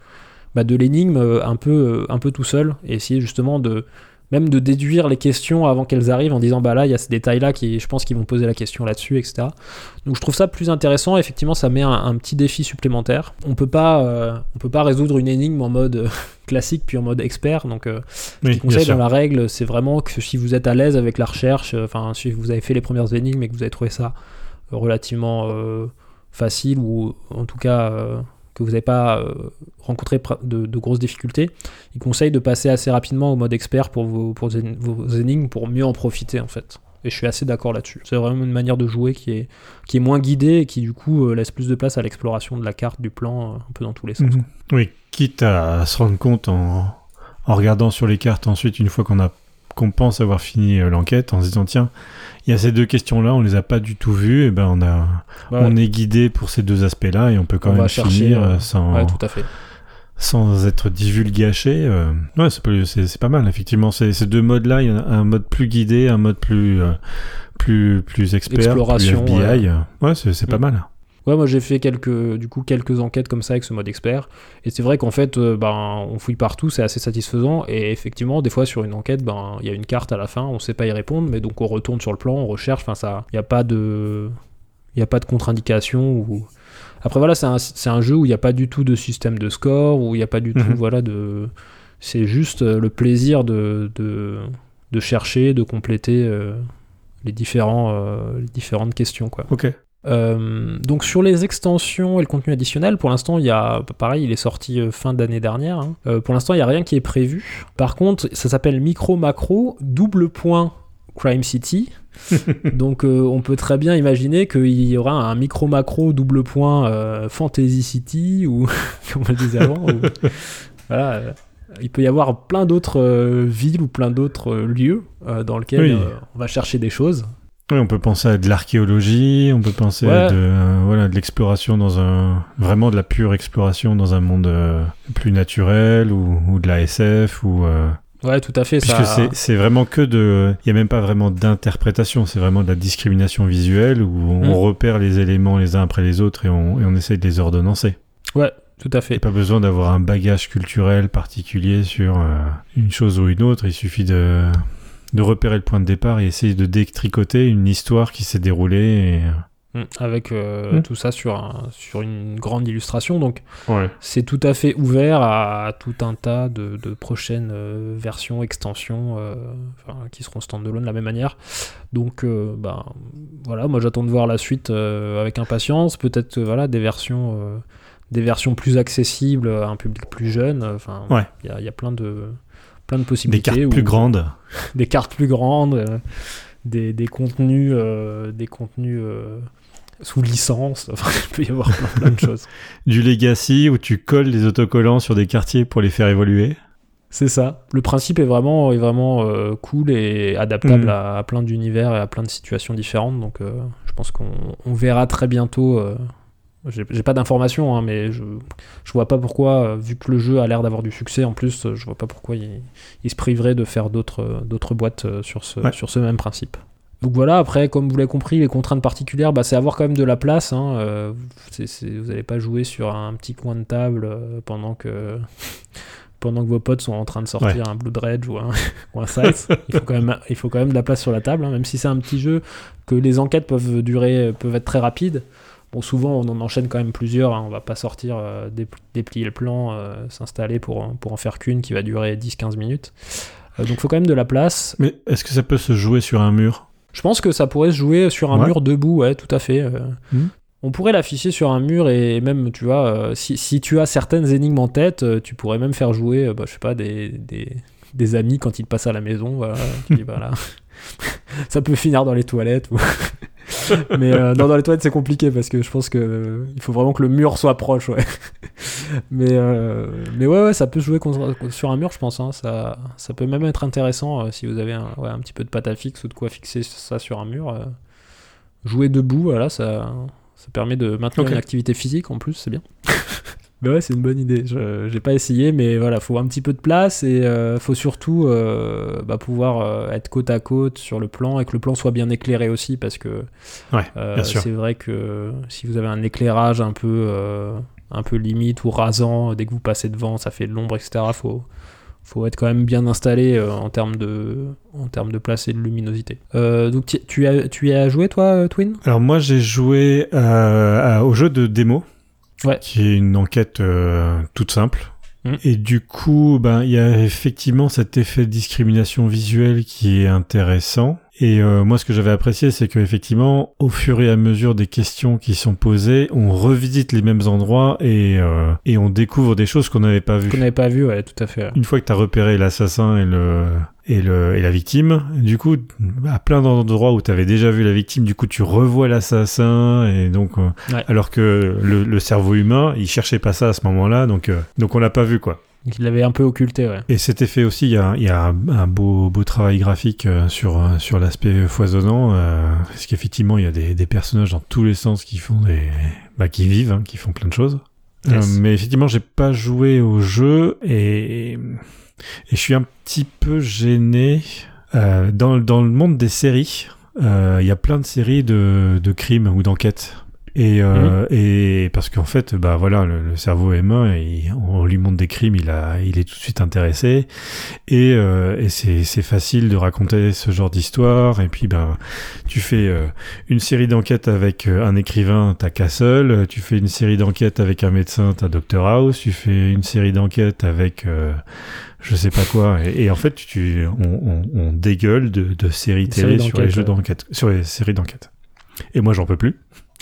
bah, l'énigme un peu, un peu tout seul, et essayer justement de même de déduire les questions avant qu'elles arrivent en disant bah là il y a ce détail là qui je pense qu'ils vont poser la question là-dessus etc donc je trouve ça plus intéressant. Effectivement ça met un, un petit défi supplémentaire. On peut pas euh, on peut pas résoudre une énigme en mode euh, classique puis en mode expert. Donc euh, oui, le bien conseil sûr. dans la règle c'est vraiment que si vous êtes à l'aise avec la recherche euh, enfin si vous avez fait les premières énigmes et que vous avez trouvé ça relativement facile ou en tout cas que vous n'avez pas euh, rencontré de, de grosses difficultés, il conseille de passer assez rapidement au mode expert pour vos, pour vos- vos énigmes pour mieux en profiter en fait. Et je suis assez d'accord là-dessus. C'est vraiment une manière de jouer qui est, qui est moins guidée et qui du coup euh, laisse plus de place à l'exploration de la carte, du plan, euh, un peu dans tous les sens. Mhm. Oui, quitte à se rendre compte en, en regardant sur les cartes ensuite, une fois qu'on a qu'on pense avoir fini euh, l'enquête, en se disant tiens, il y a ces deux questions-là, on les a pas du tout vues, et ben on a, Ouais, on est guidé pour ces deux aspects-là et on peut quand On même finir euh, sans, ouais, tout à fait. sans être divulgaché. euh, ouais, c'est pas- c'est c'est pas mal effectivement. Ces, ces deux modes-là, il y a un mode plus guidé, un mode plus plus plus expert, Exploration, plus FBI. ouais. Ouais, c'est c'est pas Mm. mal. Ouais, moi j'ai fait quelques, du coup, quelques enquêtes comme ça avec ce mode expert. Et c'est vrai qu'en fait, euh, ben, on fouille partout, c'est assez satisfaisant. Et effectivement, des fois sur une enquête, ben, il y a une carte à la fin, on sait pas y répondre, mais donc on retourne sur le plan, on recherche. Enfin, ça, il n'y a pas de, il y a pas de contre-indication. Ou... Après voilà, c'est un, un jeu où il n'y a pas du tout de système de score, où il n'y a pas du tout, Mhm. voilà, de, c'est juste euh, le plaisir de, de, de chercher, de compléter euh, les différents, euh, les différentes questions, quoi. Ok. Euh, donc sur les extensions et le contenu additionnel, pour l'instant, il y a, pareil, il est sorti euh, fin d'année dernière. hein. Euh, pour l'instant, il n'y a rien qui est prévu. Par contre, ça s'appelle Micro Macro double point Crime City. donc euh, on peut très bien imaginer qu'il y aura un micro macro double point euh, Fantasy City ou comme on le disait avant. ou- voilà. euh, il peut y avoir plein d'autres villes ou plein d'autres lieux dans lesquels Oui. on va chercher des choses. Oui, on peut penser à de l'archéologie, on peut penser à de, euh, voilà, de l'exploration dans un, vraiment de la pure exploration dans un monde euh, plus naturel ou, ou de la SF ou, euh, Ouais, tout à fait. puisque ça... c'est, c'est vraiment que de, il y a même pas vraiment d'interprétation, c'est vraiment de la discrimination visuelle où on Mm. repère les éléments les uns après les autres et on, et on essaye de les ordonnancer. Ouais, tout à Il n'y fait. a pas besoin d'avoir un bagage culturel particulier sur une chose ou une autre. Il suffit de, de repérer le point de départ et essayer de détricoter une histoire qui s'est déroulée. Mm. Avec euh, Mm. tout ça sur, un- sur une grande illustration. Donc. Ouais. c'est tout à fait ouvert à tout un tas de, de prochaines euh, versions, extensions euh, enfin, qui seront standalone de la même manière. Donc, euh, ben, voilà, moi j'attends de voir la suite euh, avec impatience. Peut-être euh, voilà, des, versions, euh, des versions plus accessibles à un public plus jeune. Enfin, il Ouais. y, a, il y a plein de, plein de Des possibilités. cartes plus grandes. Des cartes plus grandes, euh, des, des contenus, euh, des contenus euh, sous licence. Enfin, il peut y avoir plein, plein de choses. Du legacy où tu colles des autocollants sur des quartiers pour les faire évoluer. C'est ça. Le principe est vraiment, est vraiment euh, cool et adaptable Mhm. à, à plein d'univers et à plein de situations différentes. Donc, euh, je pense qu'on on verra très bientôt. euh, J'ai pas d'informations, hein, mais je, je vois pas pourquoi, euh, vu que le jeu a l'air d'avoir du succès en plus, euh, je vois pas pourquoi il, il se priverait de faire d'autres euh, boîtes sur ce, Ouais. sur ce même principe. Donc voilà, après, comme vous l'avez compris, les contraintes particulières, bah, c'est avoir quand même de la place. Hein, euh, vous n'allez pas jouer sur un petit coin de table pendant que pendant que vos potes sont en train de sortir un Blood Rage ou un, ou un il, faut quand même, il faut quand même de la place sur la table, hein, même si c'est un petit jeu, que les enquêtes peuvent durer, peuvent être très rapides. Bon, souvent, on en enchaîne quand même plusieurs. hein, on va pas sortir, euh, dépl- déplier le plan, euh, s'installer pour, pour en faire qu'une qui va durer 10-15 minutes. Euh, donc, il faut quand même de la place. Mais est-ce que ça peut se jouer sur un mur? Je pense que ça pourrait se jouer sur un Ouais. mur debout, ouais, tout à fait. euh. Mhm. On pourrait l'afficher sur un mur et même, tu vois, euh, si, si tu as certaines énigmes en tête, euh, tu pourrais même faire jouer, euh, bah, je sais pas, des, des, des amis quand ils passent à la maison. Voilà, tu dis, voilà. ça peut finir dans les toilettes. ou- Mais euh, non, dans les toilettes, c'est compliqué parce que je pense que euh, il faut vraiment que le mur soit proche, ouais. mais, euh, mais ouais, ouais, ça peut se jouer contre- sur un mur, je pense. hein. Ça, ça peut même être intéressant si vous avez un, ouais, un petit peu de pâte à fixe ou de quoi fixer ça sur un mur. jouer debout, voilà, ça, ça permet de maintenir une activité physique en plus, c'est bien. Mais ouais, c'est une bonne idée. Je j'ai pas essayé, mais voilà, faut un petit peu de place et euh, faut surtout euh, bah, pouvoir euh, être côte à côte sur le plan et que le plan soit bien éclairé aussi parce que Ouais, euh, c'est vrai que si vous avez un éclairage un peu un peu limite ou rasant dès que vous passez devant, ça fait de l'ombre, etc. Faut faut être quand même bien installé en termes de en termes de place et de luminosité. Euh, donc tu- tu as tu y as joué toi, Twin? Alors moi j'ai joué euh, au jeu de démo, Ouais. qui est une enquête euh, toute simple. Mm. Et du coup, ben il y a effectivement cet effet de discrimination visuelle qui est intéressant. Et euh, moi, ce que j'avais apprécié, c'est que effectivement, au fur et à mesure des questions qui sont posées, on revisite les mêmes endroits et euh, et on découvre des choses qu'on n'avait pas vues. qu'on n'avait pas vu, ouais, tout à fait. ouais. Une fois que tu as repéré l'assassin et le et le et la victime, du coup, à plein d'endroits où tu avais déjà vu la victime, du coup, tu revois l'assassin et donc euh, Ouais. alors que le, le cerveau humain, il cherchait pas ça à ce moment-là, donc euh, donc on l'a pas vu quoi. Donc, il l'avait un peu occulté, ouais. Et cet effet aussi, il y a, il y a un, un beau beau travail graphique euh, sur euh, sur l'aspect foisonnant, euh, parce qu'effectivement, il y a des, des personnages dans tous les sens qui font des bah, qui vivent, hein, qui font plein de choses. Yes. Euh, mais effectivement, j'ai pas joué au jeu et, et je suis un petit peu gêné. Euh, dans, dans le monde des séries, il y a plein de séries de, de crimes ou d'enquêtes. Et, euh, et parce qu'en fait, bah voilà, le, le cerveau humain, il- on lui montre des crimes, il a, il est tout de suite intéressé, et, euh, et c'est, facile de raconter ce genre d'histoire. Et puis, ben, tu fais euh, une série d'enquêtes avec euh, un écrivain, t'as Castle. Tu fais une série d'enquêtes avec un médecin, t'as Doctor House. Tu fais une série d'enquêtes avec euh, je sais pas quoi. Et, et en fait, tu, on, on, on dégueule de, de séries télé sur les jeux d'enquête, sur les séries d'enquête. Et moi, j'en peux plus.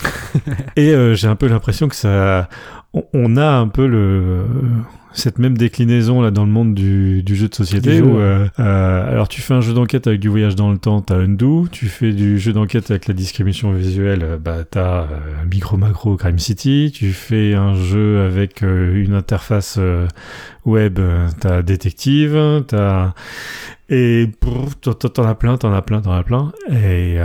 et euh, j'ai un peu l'impression que ça, on, on a un peu le cette même déclinaison là dans le monde du, du jeu de société où euh, euh, alors tu fais un jeu d'enquête avec du voyage dans le temps t'as undo. Tu fais du jeu d'enquête avec la discrimination visuelle bah t'as euh, micro macro crime city. Tu fais un jeu avec une interface web t'as détective t'as et t'en- as plein t'en as plein t'en as plein. Et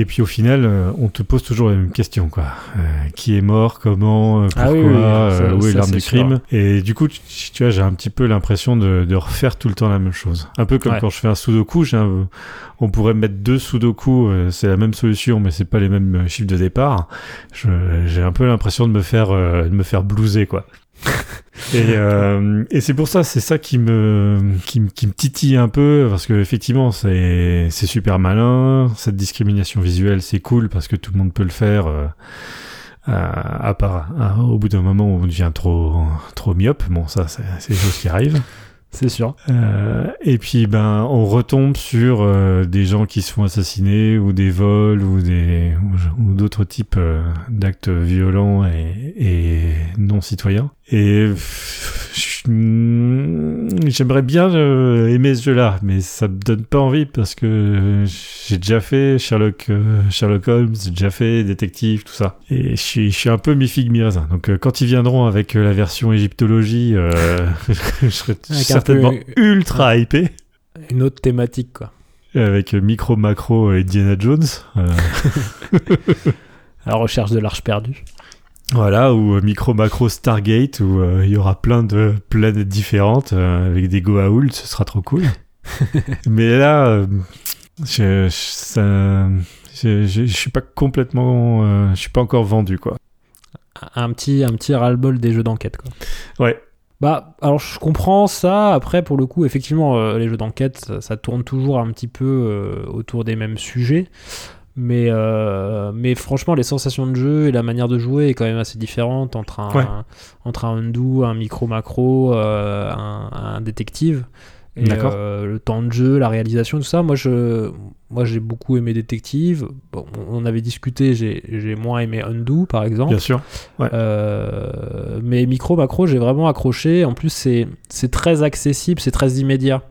et puis au final, euh, on te pose toujours la même question, quoi. Euh, qui est mort, comment, euh, pourquoi, Ah oui, oui, euh, ça- où est l'arme du sûr. crime. Et du coup, tu, tu vois, j'ai un petit peu l'impression de, de refaire tout le temps la même chose. Un peu comme Ouais. quand je fais un sudoku, j'ai un- on pourrait mettre deux sudoku, euh, c'est la même solution, mais c'est pas les mêmes chiffres de départ. Je- J'ai un peu l'impression de me faire, euh, de me faire blouser, quoi. Et, euh, et c'est pour ça, c'est ça qui me, qui, qui me titille un peu, parce que effectivement, c'est, super malin. Cette discrimination visuelle, c'est cool parce que tout le monde peut le faire. euh, à, à part à- au bout d'un moment on devient trop, trop myope. Bon, ça, c'est des choses qui arrivent. C'est sûr. Euh, et puis ben on retombe sur euh, des gens qui se font assassiner ou des vols ou des ou, d'autres types euh, d'actes violents et, et non citoyens. Et j'aimerais bien euh, aimer ce jeu-là, mais ça me donne pas envie parce que j'ai déjà fait Sherlock euh, Sherlock Holmes, j'ai déjà fait détective, tout ça. Et je suis, je suis un peu mi figue mi raisin. Donc euh, quand ils viendront avec euh, la version égyptologie, euh, je serai certainement peu- ultra hypé Une autre thématique, quoi. avec euh, micro macro et Indiana Jones. euh, À la recherche de l'arche perdue. Voilà, ou euh, micro macro Stargate, où euh, il y aura plein de planètes différentes euh, avec des Goa'uld, ce sera trop cool. Mais là, euh, je, je, ça, je, je- je suis pas complètement, je suis pas encore vendu quoi. Un petit, un petit ras-le-bol des jeux d'enquête, quoi. Ouais, Bah, alors je comprends ça. Après, pour le coup, effectivement, les jeux d'enquête, ça, ça tourne toujours un petit peu autour des mêmes sujets. Mais, euh, mais franchement, les sensations de jeu et la manière de jouer est quand même assez différente entre un, Ouais. entre un undo, un micro-macro, euh, un, un détective. Et euh, le temps de jeu, la réalisation, tout ça. Moi, je, moi, j'ai beaucoup aimé Détective. Bon, on avait discuté, j'ai j'ai moins aimé Undo, par exemple. bien sûr. Mais micro macro j'ai vraiment accroché en plus c'est c'est très accessible c'est très immédiat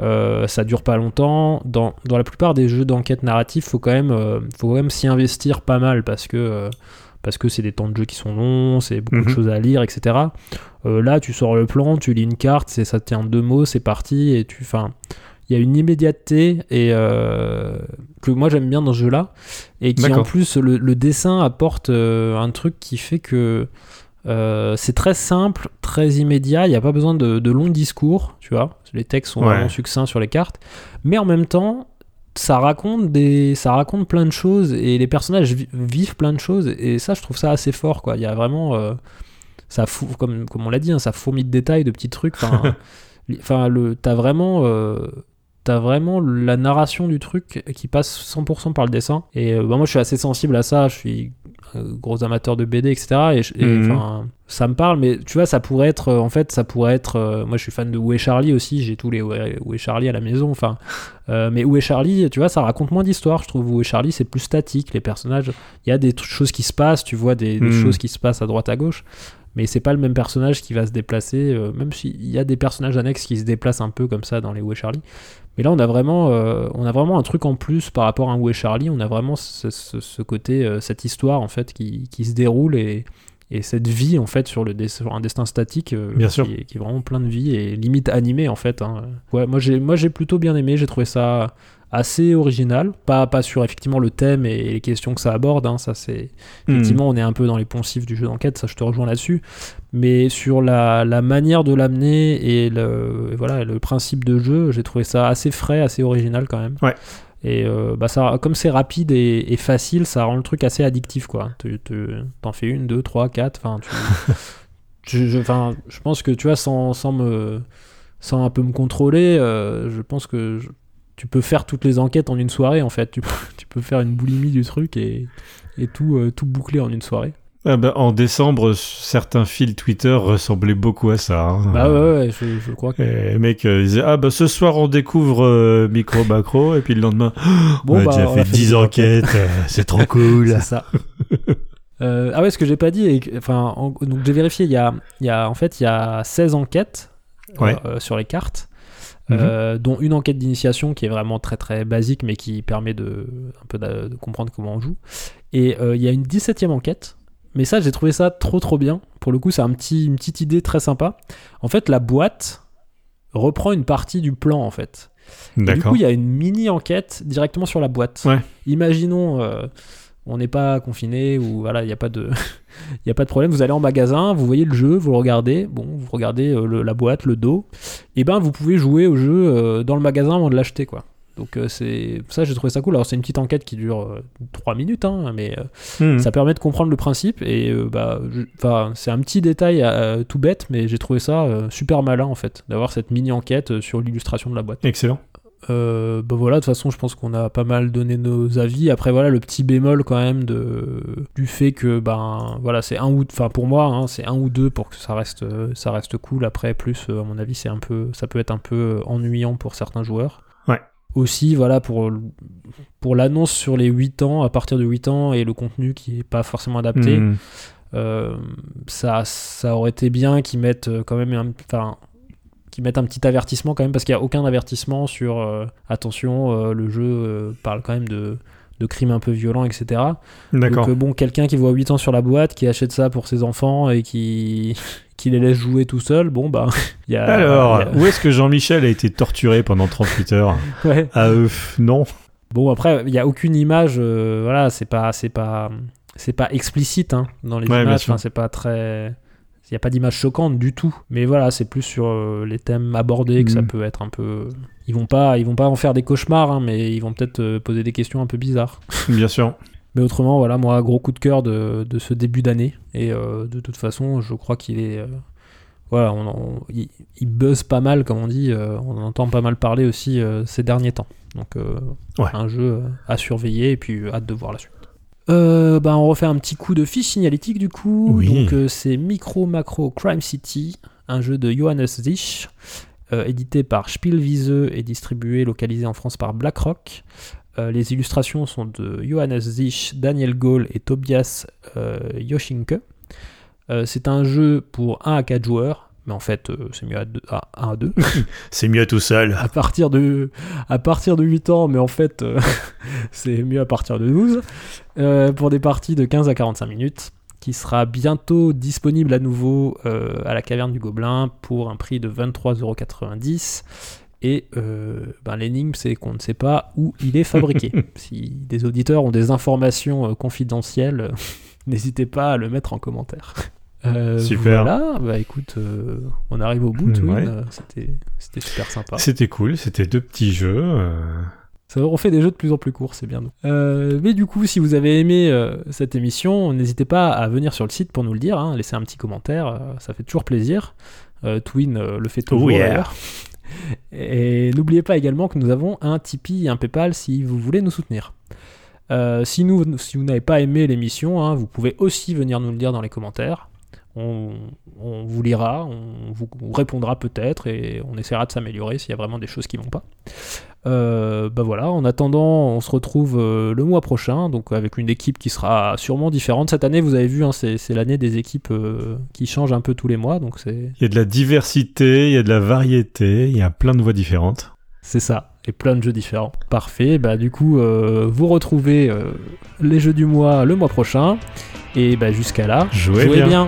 Euh, ça dure pas longtemps. Dans, dans la plupart des jeux d'enquête narrative faut quand même euh, faut quand même s'y investir pas mal parce que euh, parce que c'est des temps de jeu qui sont longs c'est beaucoup de Mhm. choses à lire etc Euh, là tu sors le plan tu lis une carte c'est ça tient deux mots c'est parti et tu enfin il y a une immédiateté et que moi j'aime bien dans ce jeu-là et qui en plus le, le dessin apporte un truc qui fait que euh, c'est très simple, très immédiat. Il n'y a pas besoin de, de longs discours, tu vois. Les textes sont Ouais. vraiment succincts sur les cartes, mais en même temps, ça raconte des, ça raconte plein de choses et les personnages vi- vivent plein de choses et ça, je trouve ça assez fort, quoi. Il y a vraiment, euh, ça fou, comme comme on l'a dit, hein, ça fourmille de détails, de petits trucs. Enfin, t'as vraiment. euh, T'as vraiment la narration du truc qui passe 100% par le dessin. Et euh, bah, moi, je suis assez sensible à ça. Je suis gros amateur de BD, etc. Et, Mhm. ça me parle, mais tu vois, ça pourrait être. euh, en fait, ça pourrait être. euh, moi, je suis fan de Où est Charlie aussi. J'ai tous les Où est, Charlie à la maison. Enfin, euh, mais Où est Charlie, tu vois, ça raconte moins d'histoire. Je trouve Où est Charlie, c'est plus statique. Les personnages, il y a des choses qui se passent. Tu vois des, des Mhm. choses qui se passent à droite à gauche. Mais c'est pas le même personnage qui va se déplacer, euh, même s'il y a des personnages annexes qui se déplacent un peu comme ça dans les est Charlie. Mais là, on a vraiment, euh, on a vraiment un truc en plus par rapport à un est Charlie. On a vraiment ce, ce- ce côté, euh, cette histoire en fait qui, qui se déroule et, et cette vie en fait sur, le sur un destin statique euh, Bien sûr. Qui, est, qui est vraiment plein de vie et limite animé en fait. hein. Ouais, moi j'ai, moi j'ai plutôt bien aimé. J'ai trouvé ça assez original. Pas, pas sur effectivement le thème et les questions que ça aborde. hein. Ça c'est Hmm. Effectivement, on est un peu dans les poncifs du jeu d'enquête, ça je te rejoins là-dessus. Mais sur la, la manière de l'amener et le, et voilà, le principe de jeu, j'ai trouvé ça assez frais, assez original quand même. Ouais. Et euh, bah ça, comme c'est rapide et, et facile, ça rend le truc assez addictif quoi. Tu t'en fais une, deux, trois, quatre. Enfin, tu- je, enfin, je pense que tu vois, sans, sans me, sans un peu me contrôler, euh, je pense que je- tu peux faire toutes les enquêtes en une soirée en fait. Tu, peux- tu peux faire une boulimie du truc et, et tout, euh, tout boucler en une soirée. Ah bah, en décembre, certains fils Twitter ressemblaient beaucoup à ça. hein. Bah ouais, ouais, je, je crois que. Et les mecs euh, disaient ah bah ce soir on découvre euh, micro macro et puis le lendemain Bon, on a bah, déjà on fait a fait 10 des enquêtes, c'est trop cool. C'est ça. Ah ouais, ce que j'ai pas dit, et enfin, en- donc j'ai vérifié, il y a, y a, en fait, il y a 16 enquêtes Ouais. sur les cartes, Mhm. euh, dont une enquête d'initiation qui est vraiment très très basique, mais qui permet de, un peu de, de comprendre comment on joue. Et euh, il y a une 17e enquête, mais ça, j'ai trouvé ça trop trop bien. Pour le coup, c'est un petit, une petite idée très sympa. En fait, la boîte reprend une partie du plan, en fait. Et du coup, il y a une mini enquête directement sur la boîte. Ouais. Imaginons, euh, on n'est pas confiné ou voilà, il n'y a pas de, il y a pas de problème. Vous allez en magasin, vous voyez le jeu, vous le regardez. Bon, vous regardez euh, le- la boîte, le dos. Et ben, vous pouvez jouer au jeu euh, dans le magasin avant de l'acheter, quoi. Donc euh, c'est ça, j'ai trouvé ça cool. Alors c'est une petite enquête qui dure 3 minutes, hein, mais Mhm. ça permet de comprendre le principe et bah, je- c'est un petit détail euh, tout bête, mais j'ai trouvé ça euh, super malin en fait, d'avoir cette mini enquête sur l'illustration de la boîte. Excellent. Euh, bah voilà, de toute façon, je pense qu'on a pas mal donné nos avis. Après, voilà, le petit bémol quand même de, du fait que, ben, voilà, c'est un ou, enfin, pour moi, hein, c'est un ou deux pour que ça reste, ça reste cool. Après, plus, euh, à mon avis, c'est un peu, ça peut être un peu euh, ennuyant pour certains joueurs. Ouais. Aussi, voilà, pour, pour l'annonce sur les 8 ans, à partir de 8 ans, et le contenu qui est pas forcément adapté, euh, ça, ça aurait été bien qu'ils mettent quand même un, qu'ils mettent un petit avertissement quand même parce qu'il n'y a aucun avertissement sur euh, attention, euh, le jeu euh, parle quand même de, de crimes un peu violents, etc. D'accord. Donc bon, quelqu'un qui voit 8 ans sur la boîte, qui achète ça pour ses enfants et qui, qui les laisse jouer tout seul, bon bah, il y a... Alors, il y a- où est-ce que Jean-Michel a été torturé pendant 38 heures ouais. Ah, non. Bon après, il n'y a aucune image, voilà, c'est pas, c'est pas, c'est pas explicite hein, dans les Ouais, images, enfin, c'est pas très, il n'y a pas d'image choquante du tout. Mais voilà, c'est plus sur euh, les thèmes abordés que ça Mhm. peut être un peu. Ils vont pas, ils vont pas en faire des cauchemars, hein, mais ils vont peut-être euh, poser des questions un peu bizarres. Bien sûr. Mais autrement, voilà, moi, gros coup de cœur de, de ce début d'année. Et euh, de toute façon, je crois qu'il est. voilà, on il, il buzz pas mal, comme on dit. on en entend pas mal parler aussi ces derniers temps. Donc, Ouais. un jeu à surveiller et puis hâte de voir la suite. Euh, bah, on refait un petit coup de fiche signalétique du coup. Oui. Donc, euh, c'est Micro Macro Crime City, un jeu de Johannes Zich, euh, édité par Spielwiese et distribué, localisé en France par BlackRock. Les illustrations sont de Johannes Zich, Daniel Gaulle et Tobias Yoshinke. C'est un jeu pour 1 à 4 joueurs, mais en fait euh, c'est mieux à, 2, à 1 à 2. C'est mieux tout seul. à, partir de, à partir de 8 ans, mais en fait euh, c'est mieux à partir de 12. Euh, pour des parties de 15 à 45 minutes, qui sera bientôt disponible à nouveau à la Caverne du Gobelin pour un prix de 23,90€. Et ben, l'énigme, c'est qu'on ne sait pas où il est fabriqué. si des auditeurs ont des informations confidentielles, n'hésitez pas à le mettre en commentaire. Euh, Super. Voilà, bah écoute, euh, on arrive au bout, Twin. ouais. Euh, C'était, c'était super sympa. C'était cool, c'était deux petits jeux. euh, Ça on fait des jeux de plus en plus courts, c'est bien. mais du coup, si vous avez aimé cette émission, n'hésitez pas à venir sur le site pour nous le dire, hein, laisser un petit commentaire, ça fait toujours plaisir. Twin le fait toujours Oh yeah. d'ailleurs. Et n'oubliez pas également que nous avons un Tipeee et un PayPal si vous voulez nous soutenir. Euh, si, nous, si vous n'avez pas aimé l'émission, hein, vous pouvez aussi venir nous le dire dans les commentaires. On, on vous lira, on vous répondra peut-être et on essaiera de s'améliorer s'il y a vraiment des choses qui vont pas. Euh, bah voilà, en attendant, on se retrouve euh, le mois prochain, donc avec une équipe qui sera sûrement différente. Cette année, vous avez vu, hein, c'est l'année des équipes euh, qui changent un peu tous les mois, donc c'est Il y a de la diversité, il y a de la variété, il y a plein de voix différentes. c'est ça, et plein de jeux différents. Parfait, bah du coup, euh, vous retrouvez les jeux du mois le mois prochain, et bah jusqu'à là, Jouez jouez bien. bien.